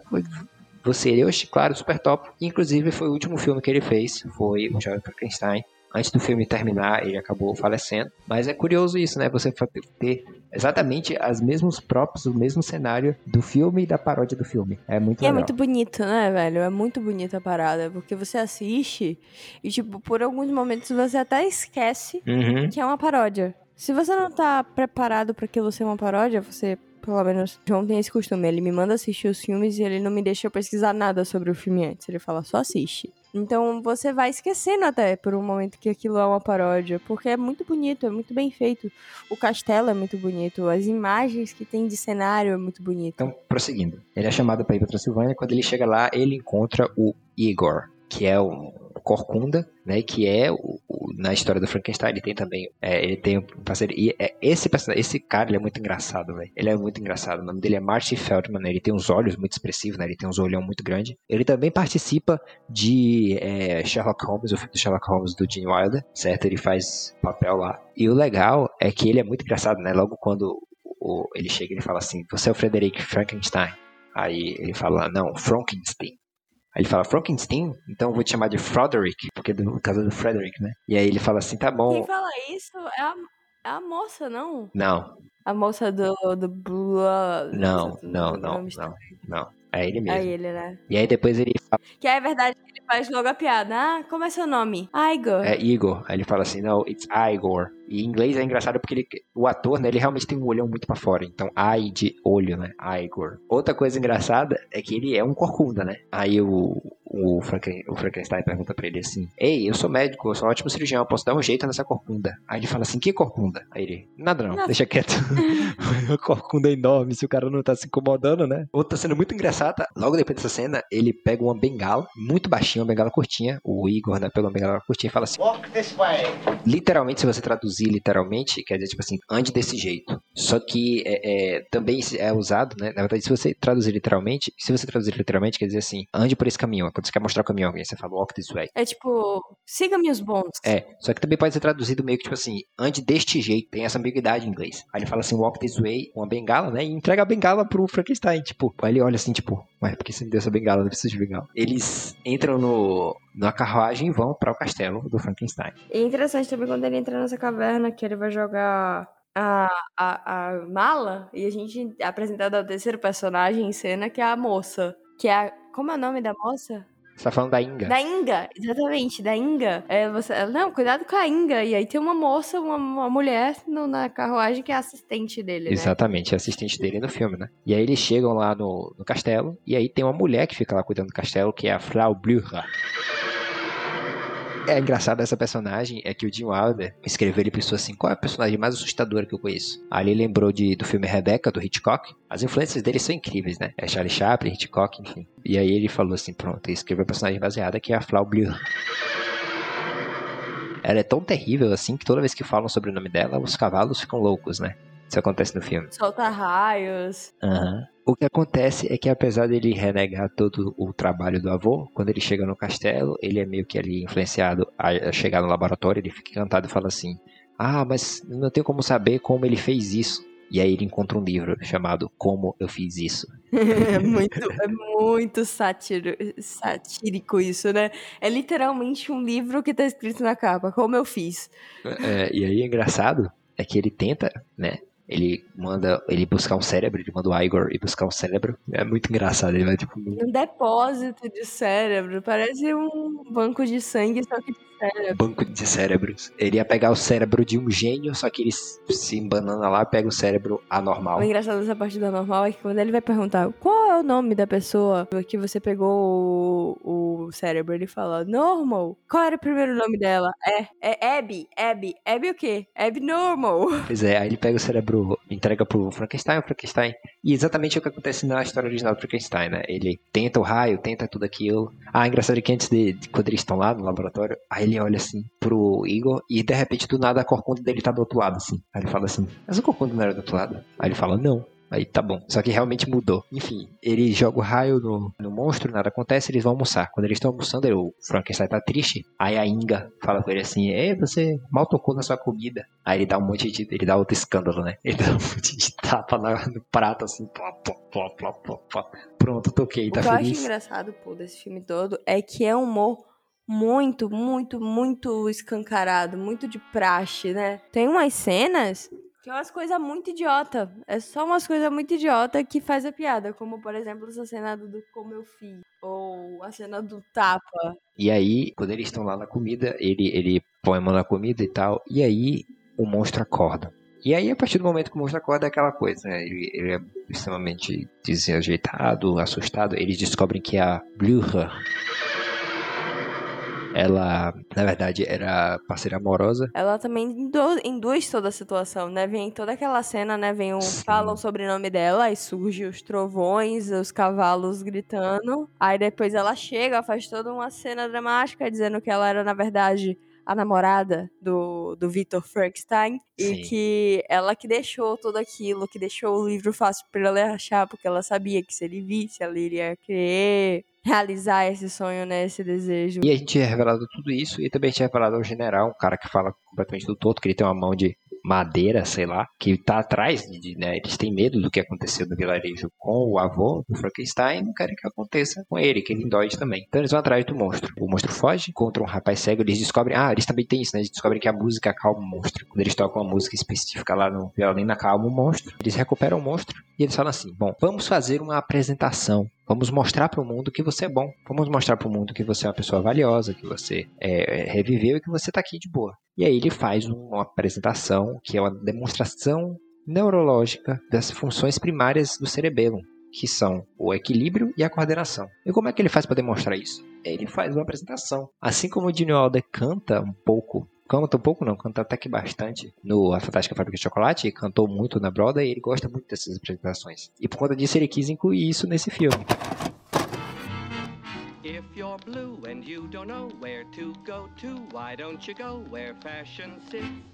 você, ele, oxe, claro, super top. Inclusive, foi o último filme que ele fez, foi o Jovem Frankenstein. Antes do filme terminar, ele acabou falecendo. Mas é curioso isso, né? Você ter exatamente os mesmos props, o mesmo cenário do filme e da paródia do filme. É muito E é legal. muito bonito, né, velho? É muito bonita a parada, porque você assiste e, tipo, por alguns momentos você até esquece Uhum. que é uma paródia. Se você não tá preparado pra aquilo ser uma paródia, você, pelo menos, João tem esse costume. Ele me manda assistir os filmes e ele não me deixa pesquisar nada sobre o filme antes. Ele fala, só assiste. Então você vai esquecendo até por um momento que aquilo é uma paródia, porque é muito bonito, é muito bem feito. O castelo é muito bonito, as imagens que tem de cenário é muito bonito. Então, prosseguindo. Ele é chamado para ir para Transilvânia. Quando ele chega lá, ele encontra o Igor, que é um corcunda, né? Que é o, o- na história do Frankenstein. Ele tem também, é, ele tem um parceiro. E é, esse esse cara, ele é muito engraçado, velho. Ele é muito engraçado. O nome dele é Marty Feldman. né, Ele tem uns olhos muito expressivos, né? Ele tem uns olhão muito grande. Ele também participa de é, Sherlock Holmes, o filme do Sherlock Holmes do Gene Wilder, certo? Ele faz papel lá. E o legal é que ele é muito engraçado, né? Logo quando o- ele chega, ele fala assim: Você é o Frederick Frankenstein. Aí ele fala: Não, Frankenstein. Aí ele fala Frankenstein, então eu vou te chamar de Frederick, porque do caso do Frederick, né? E aí ele fala assim: Tá Quem bom. fala isso é a, é a moça, não? Não, A moça do, do Blood. não, não, não, não, não. É ele mesmo. É ele, né? E aí depois ele fala, Que é verdade que ele faz logo a piada. Ah, como é seu nome? Igor. é Igor. Aí ele fala assim, não, it's Igor. E em inglês é engraçado porque ele, o ator, né, ele realmente tem um olhão muito pra fora. Então, I de olho, né? Igor. Outra coisa engraçada é que ele é um corcunda, né? Aí o, o, Franken, o Frankenstein pergunta pra ele assim, Ei, eu sou médico, eu sou um ótimo cirurgião, eu posso dar um jeito nessa corcunda. Aí ele fala assim, que corcunda? Aí ele, nada não, deixa quieto. a corcunda é enorme, se o cara não tá se incomodando, né? Outra cena muito engraçada, logo depois dessa cena, ele pega uma bengala, muito baixinha, uma bengala curtinha, o Igor, né, pega uma bengala curtinha e fala assim, Walk this way. literalmente, se você traduzir literalmente, quer dizer, tipo assim, ande desse jeito. Só que é, é, também é usado, né? Na verdade, se você traduzir literalmente, se você traduzir literalmente, quer dizer assim, ande por esse caminho. Quando você quer mostrar o caminho a alguém, você fala walk this way. É tipo, siga-me os bons. É, só que também pode ser traduzido meio que tipo assim, ande deste jeito, tem essa ambiguidade em inglês. Aí ele fala assim, walk this way, uma bengala, né? E entrega a bengala pro Frankenstein, tipo. Aí ele olha assim, tipo, mas por que você me deu essa bengala? Não preciso de bengala. Eles entram no, na carruagem e vão para o castelo do Frankenstein. E é interessante também quando ele entra nessa caverna que ele vai jogar a, a, a mala e a gente é apresentado ao terceiro personagem em cena, que é a moça. Que é a. Como é o nome da moça? Você tá falando da Inga? Da Inga, exatamente, da Inga. É, você, não, cuidado com a Inga. E aí tem uma moça, uma, uma mulher no- na carruagem que é assistente dele, né? Exatamente, é assistente dele no filme, né? E aí eles chegam lá no, no castelo, e aí tem uma mulher que fica lá cuidando do castelo, que é a Frau Blücher. É engraçado essa personagem, é que o Jim Wilder escreveu ele pensou assim, qual é a personagem mais assustadora que eu conheço? Aí ele lembrou de, do filme Rebecca, do Hitchcock. As influências dele são incríveis, né? É Charlie Chaplin, Hitchcock, enfim. E aí ele falou assim, pronto, ele escreveu a personagem baseada, que é a Frau Blücher. Ela é tão terrível assim que toda vez que falam sobre o nome dela, os cavalos ficam loucos, né? Isso acontece no filme. Solta raios. Aham. O que acontece é que apesar dele renegar todo o trabalho do avô, quando ele chega no castelo, ele é meio que ali influenciado a chegar no laboratório, ele fica encantado e fala assim: "Ah, mas não tenho como saber como ele fez isso". E aí ele encontra um livro chamado Como Eu Fiz Isso. é muito, é muito sátiro, satírico isso, né? É literalmente um livro que tá escrito na capa, como eu fiz. É, e aí é engraçado é que ele tenta, né? Ele manda ele buscar um cérebro, ele manda o Igor ir buscar um cérebro. É muito engraçado, ele vai tipo. Um depósito de cérebro, parece um banco de sangue, só que de cérebro. Banco de cérebros. Ele ia pegar o cérebro de um gênio, só que ele se embanana lá pega o cérebro anormal. O engraçado dessa parte do anormal é que quando ele vai perguntar qual é o nome da pessoa que você pegou o, o cérebro, ele fala normal. Qual era o primeiro nome dela? É, é Abby, Abby. Abby o quê? Abby normal. Pois é, aí ele pega o cérebro, entrega pro Frankenstein, o Frankenstein. E exatamente o que acontece na história original do Frankenstein, né? Ele tenta o raio, tenta tudo aquilo. Ah, engraçado é que antes de, de quando eles estão lá no laboratório, aí ele olha assim pro Igor e de repente do nada a corcunda dele tá do outro lado, assim. Aí ele fala assim, mas o corcunda não era do outro lado? Aí ele fala, não. Aí tá bom. Só que realmente mudou. Enfim, ele joga o raio no, no monstro, nada acontece, eles vão almoçar. Quando eles estão almoçando, ele, o Frankenstein tá triste. Aí a Inga fala com ele assim: Ei, você mal tocou na sua comida. Aí ele dá um monte de. Ele dá outro escândalo, né? Ele dá um monte de tapa no prato, assim. Plá, plá, plá. Pronto, toquei, O tá que eu acho feliz? engraçado, pô, desse filme todo é que é um humor muito, muito, muito escancarado, muito de praxe, né? Tem umas cenas que é umas coisas muito idiota. É só umas coisas muito idiota que faz a piada, como por exemplo essa cena do como eu fiz ou a cena do tapa. E aí, quando eles estão lá na comida, ele, ele põe a mão na comida e tal. E aí, o monstro acorda. E aí, a partir do momento que o monstro acorda, é aquela coisa, né? Ele, ele é extremamente desajeitado, assustado. Eles descobrem que a Blücher, ela, na verdade, era parceira amorosa. Ela também induz toda a situação, né? Vem toda aquela cena, né? Vem um, falam o sobrenome dela, aí surge os trovões, os cavalos gritando. Aí depois ela chega, faz toda uma cena dramática dizendo que ela era, na verdade, a namorada do, do Victor Frankenstein. E que ela que deixou tudo aquilo, que deixou o livro fácil pra ela achar, porque ela sabia que se ele visse, ela iria querer realizar esse sonho, né? Esse desejo. E a gente é revelado tudo isso. E também a gente é revelado ao general, um cara que fala completamente do todo, que ele tem uma mão de madeira, sei lá, que tá atrás de, né? Eles têm medo do que aconteceu no vilarejo com o avô do Frankenstein e não querem que aconteça com ele, que ele endoide também. Então eles vão atrás do monstro. O monstro foge, encontra um rapaz cego, eles descobrem, ah, eles também têm isso, né? Eles descobrem que a música acalma o monstro. Quando eles tocam uma música específica lá no violino, acalma o monstro. Eles recuperam o monstro e eles falam assim: bom, vamos fazer uma apresentação. Vamos mostrar para o mundo que você é bom. Vamos mostrar para o mundo que você é uma pessoa valiosa, que você é, reviveu e que você tá aqui de boa. E aí ele faz uma apresentação que é uma demonstração neurológica das funções primárias do cerebelo, que são o equilíbrio e a coordenação. E como é que ele faz para demonstrar isso? Ele faz uma apresentação. Assim como o Gene Wilder canta um pouco canta um pouco não, canta até que bastante no A Fantástica Fábrica de Chocolate, e cantou muito na Broadway, e ele gosta muito dessas apresentações. E por conta disso ele quis incluir isso nesse filme. If you're blue and you don't know where to go to, why don't you go where fashion sits?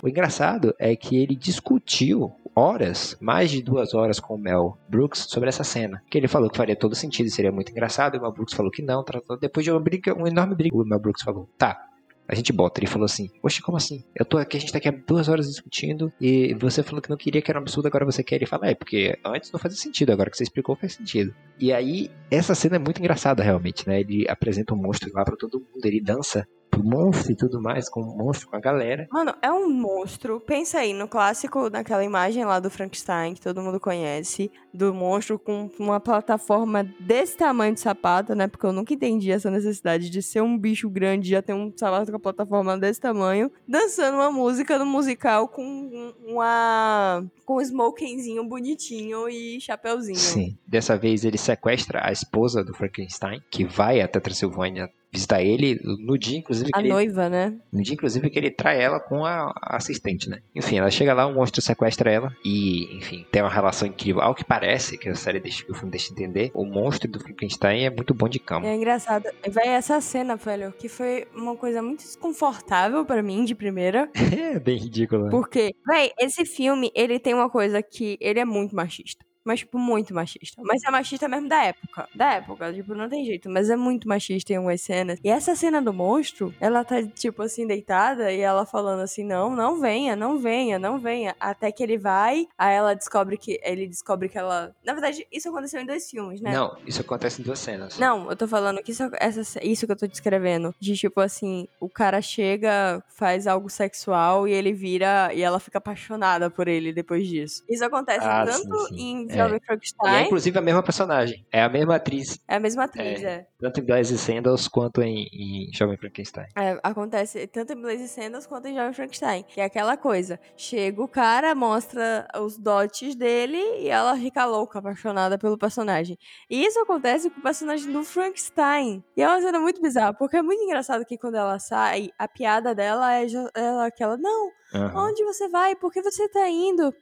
O engraçado é que ele discutiu horas, mais de duas horas com o Mel Brooks sobre essa cena. Que ele falou que faria todo sentido, seria muito engraçado, e o Mel Brooks falou que não. Depois de uma briga, uma enorme briga, o Mel Brooks falou, tá, a gente bota. Ele falou assim, oxe, como assim? Eu tô aqui, a gente tá aqui há duas horas discutindo, e você falou que não queria, que era um absurdo, agora você quer. Ele fala, é, porque antes não fazia sentido, agora que você explicou faz sentido. E aí, essa cena é muito engraçada realmente, né? Ele apresenta um monstro lá pra todo mundo, ele dança pro monstro e tudo mais, com o monstro, com a galera. Mano, é um monstro. Pensa aí no clássico, naquela imagem lá do Frankenstein, que todo mundo conhece, do monstro com uma plataforma desse tamanho de sapato, né? Porque eu nunca entendi essa necessidade de ser um bicho grande e já ter um sapato com a plataforma desse tamanho, dançando uma música no musical com um- uma. com um smokingzinho bonitinho e chapeuzinho. Sim. Dessa vez ele sequestra a esposa do Frankenstein, que vai até Transilvânia visitar ele no dia, inclusive, que A ele, noiva, né? no dia, inclusive, que ele trai ela com a, a assistente, né? Enfim, ela chega lá, o monstro sequestra ela e, enfim, tem uma relação incrível. Ao que parece, que a série deixa, que o filme deixa entender, o monstro do Frankenstein é muito bom de cama. É engraçado. Véi, essa cena, velho, que foi uma coisa muito desconfortável pra mim de primeira. É bem ridículo. né? Porque, véi, esse filme, ele tem uma coisa que ele é muito machista. Mas, tipo, muito machista. Mas é machista mesmo da época. Da época, tipo, não tem jeito. Mas é muito machista em algumas cenas. E essa cena do monstro, ela tá, tipo, assim, deitada e ela falando assim: não, não venha, não venha, não venha. Até que ele vai, aí ela descobre que. Ele descobre que ela. Na verdade, isso aconteceu em dois filmes, né? Não, isso acontece em duas cenas. Não, eu tô falando que isso, essa, isso que eu tô descrevendo. De tipo assim, o cara chega, faz algo sexual e ele vira. E ela fica apaixonada por ele depois disso. Isso acontece Ah, tanto sim, sim. em É. E é Frankenstein. inclusive a mesma personagem. É a mesma atriz. É a mesma atriz, é. Tanto em Blaze Sandals quanto em, em Jovem Frankenstein. É, acontece tanto em Blaze Sandals quanto em Jovem Frankenstein. Que é aquela coisa. Chega o cara, mostra os dotes dele e ela fica louca, apaixonada pelo personagem. E isso acontece com o personagem do Frankenstein. E é uma cena muito bizarra, porque é muito engraçado que quando ela sai, a piada dela é ela, aquela, não, Aham. onde você vai? Por que você tá indo?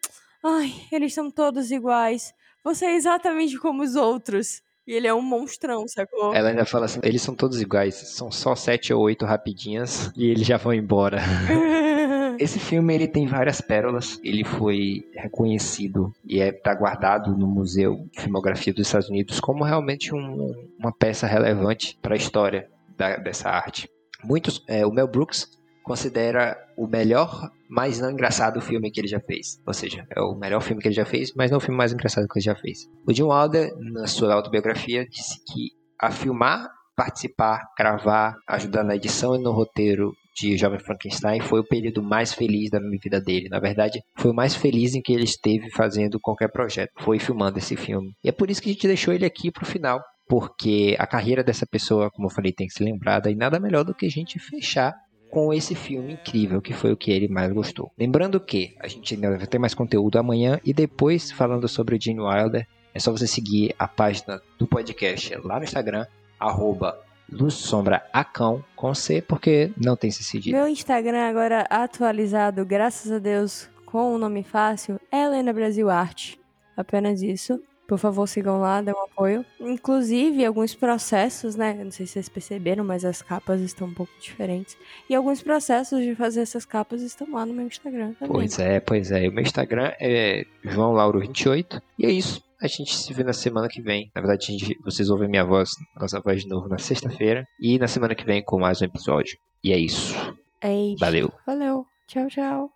Ai, eles são todos iguais. Você é exatamente como os outros. E ele é um monstrão, sacou? Ela ainda fala assim: eles são todos iguais, são só sete ou oito rapidinhas e eles já vão embora. Esse filme ele tem várias pérolas. Ele foi reconhecido e é tá guardado no Museu de Filmografia dos Estados Unidos como realmente um- uma peça relevante para a história da- dessa arte. Muitos, é, o Mel Brooks considera o melhor, mas não engraçado filme que ele já fez. Ou seja, é o melhor filme que ele já fez, mas não o filme mais engraçado que ele já fez. O Jim Wilder, na sua autobiografia, disse que a filmar, participar, gravar, ajudar na edição e no roteiro de Jovem Frankenstein foi o período mais feliz da vida dele. Na verdade, foi o mais feliz em que ele esteve fazendo qualquer projeto. Foi filmando esse filme. E é por isso que a gente deixou ele aqui pro final. Porque a carreira dessa pessoa, como eu falei, tem que ser lembrada. E nada melhor do que a gente fechar com esse filme incrível, que foi o que ele mais gostou. Lembrando que a gente ainda vai ter mais conteúdo amanhã e depois falando sobre o Gene Wilder, é só você seguir a página do podcast lá no Instagram, arroba luzsombraacão, com C, porque não tem C cedilha. Meu Instagram agora atualizado, graças a Deus, com um nome fácil, é Helena Brasil Arte. Apenas isso. Por favor, sigam lá, dêem um apoio. Inclusive, alguns processos, né? Não sei se vocês perceberam, mas as capas estão um pouco diferentes. E alguns processos de fazer essas capas estão lá no meu Instagram também. Pois é, pois é. O meu Instagram é João Lauro28. E é isso. A gente se vê na semana que vem. Na verdade, gente- vocês ouvem minha voz, nossa voz de novo na sexta-feira. E na semana que vem com mais um episódio. E é isso. É isso. Valeu. Valeu. Tchau, tchau.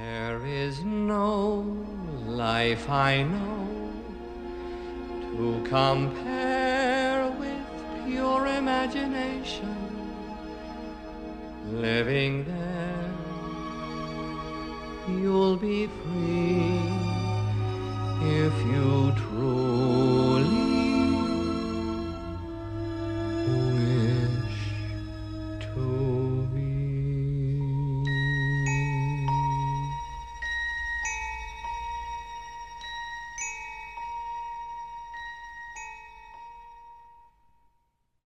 There is no life I know to compare with pure imagination. Living there, you'll be free if you truly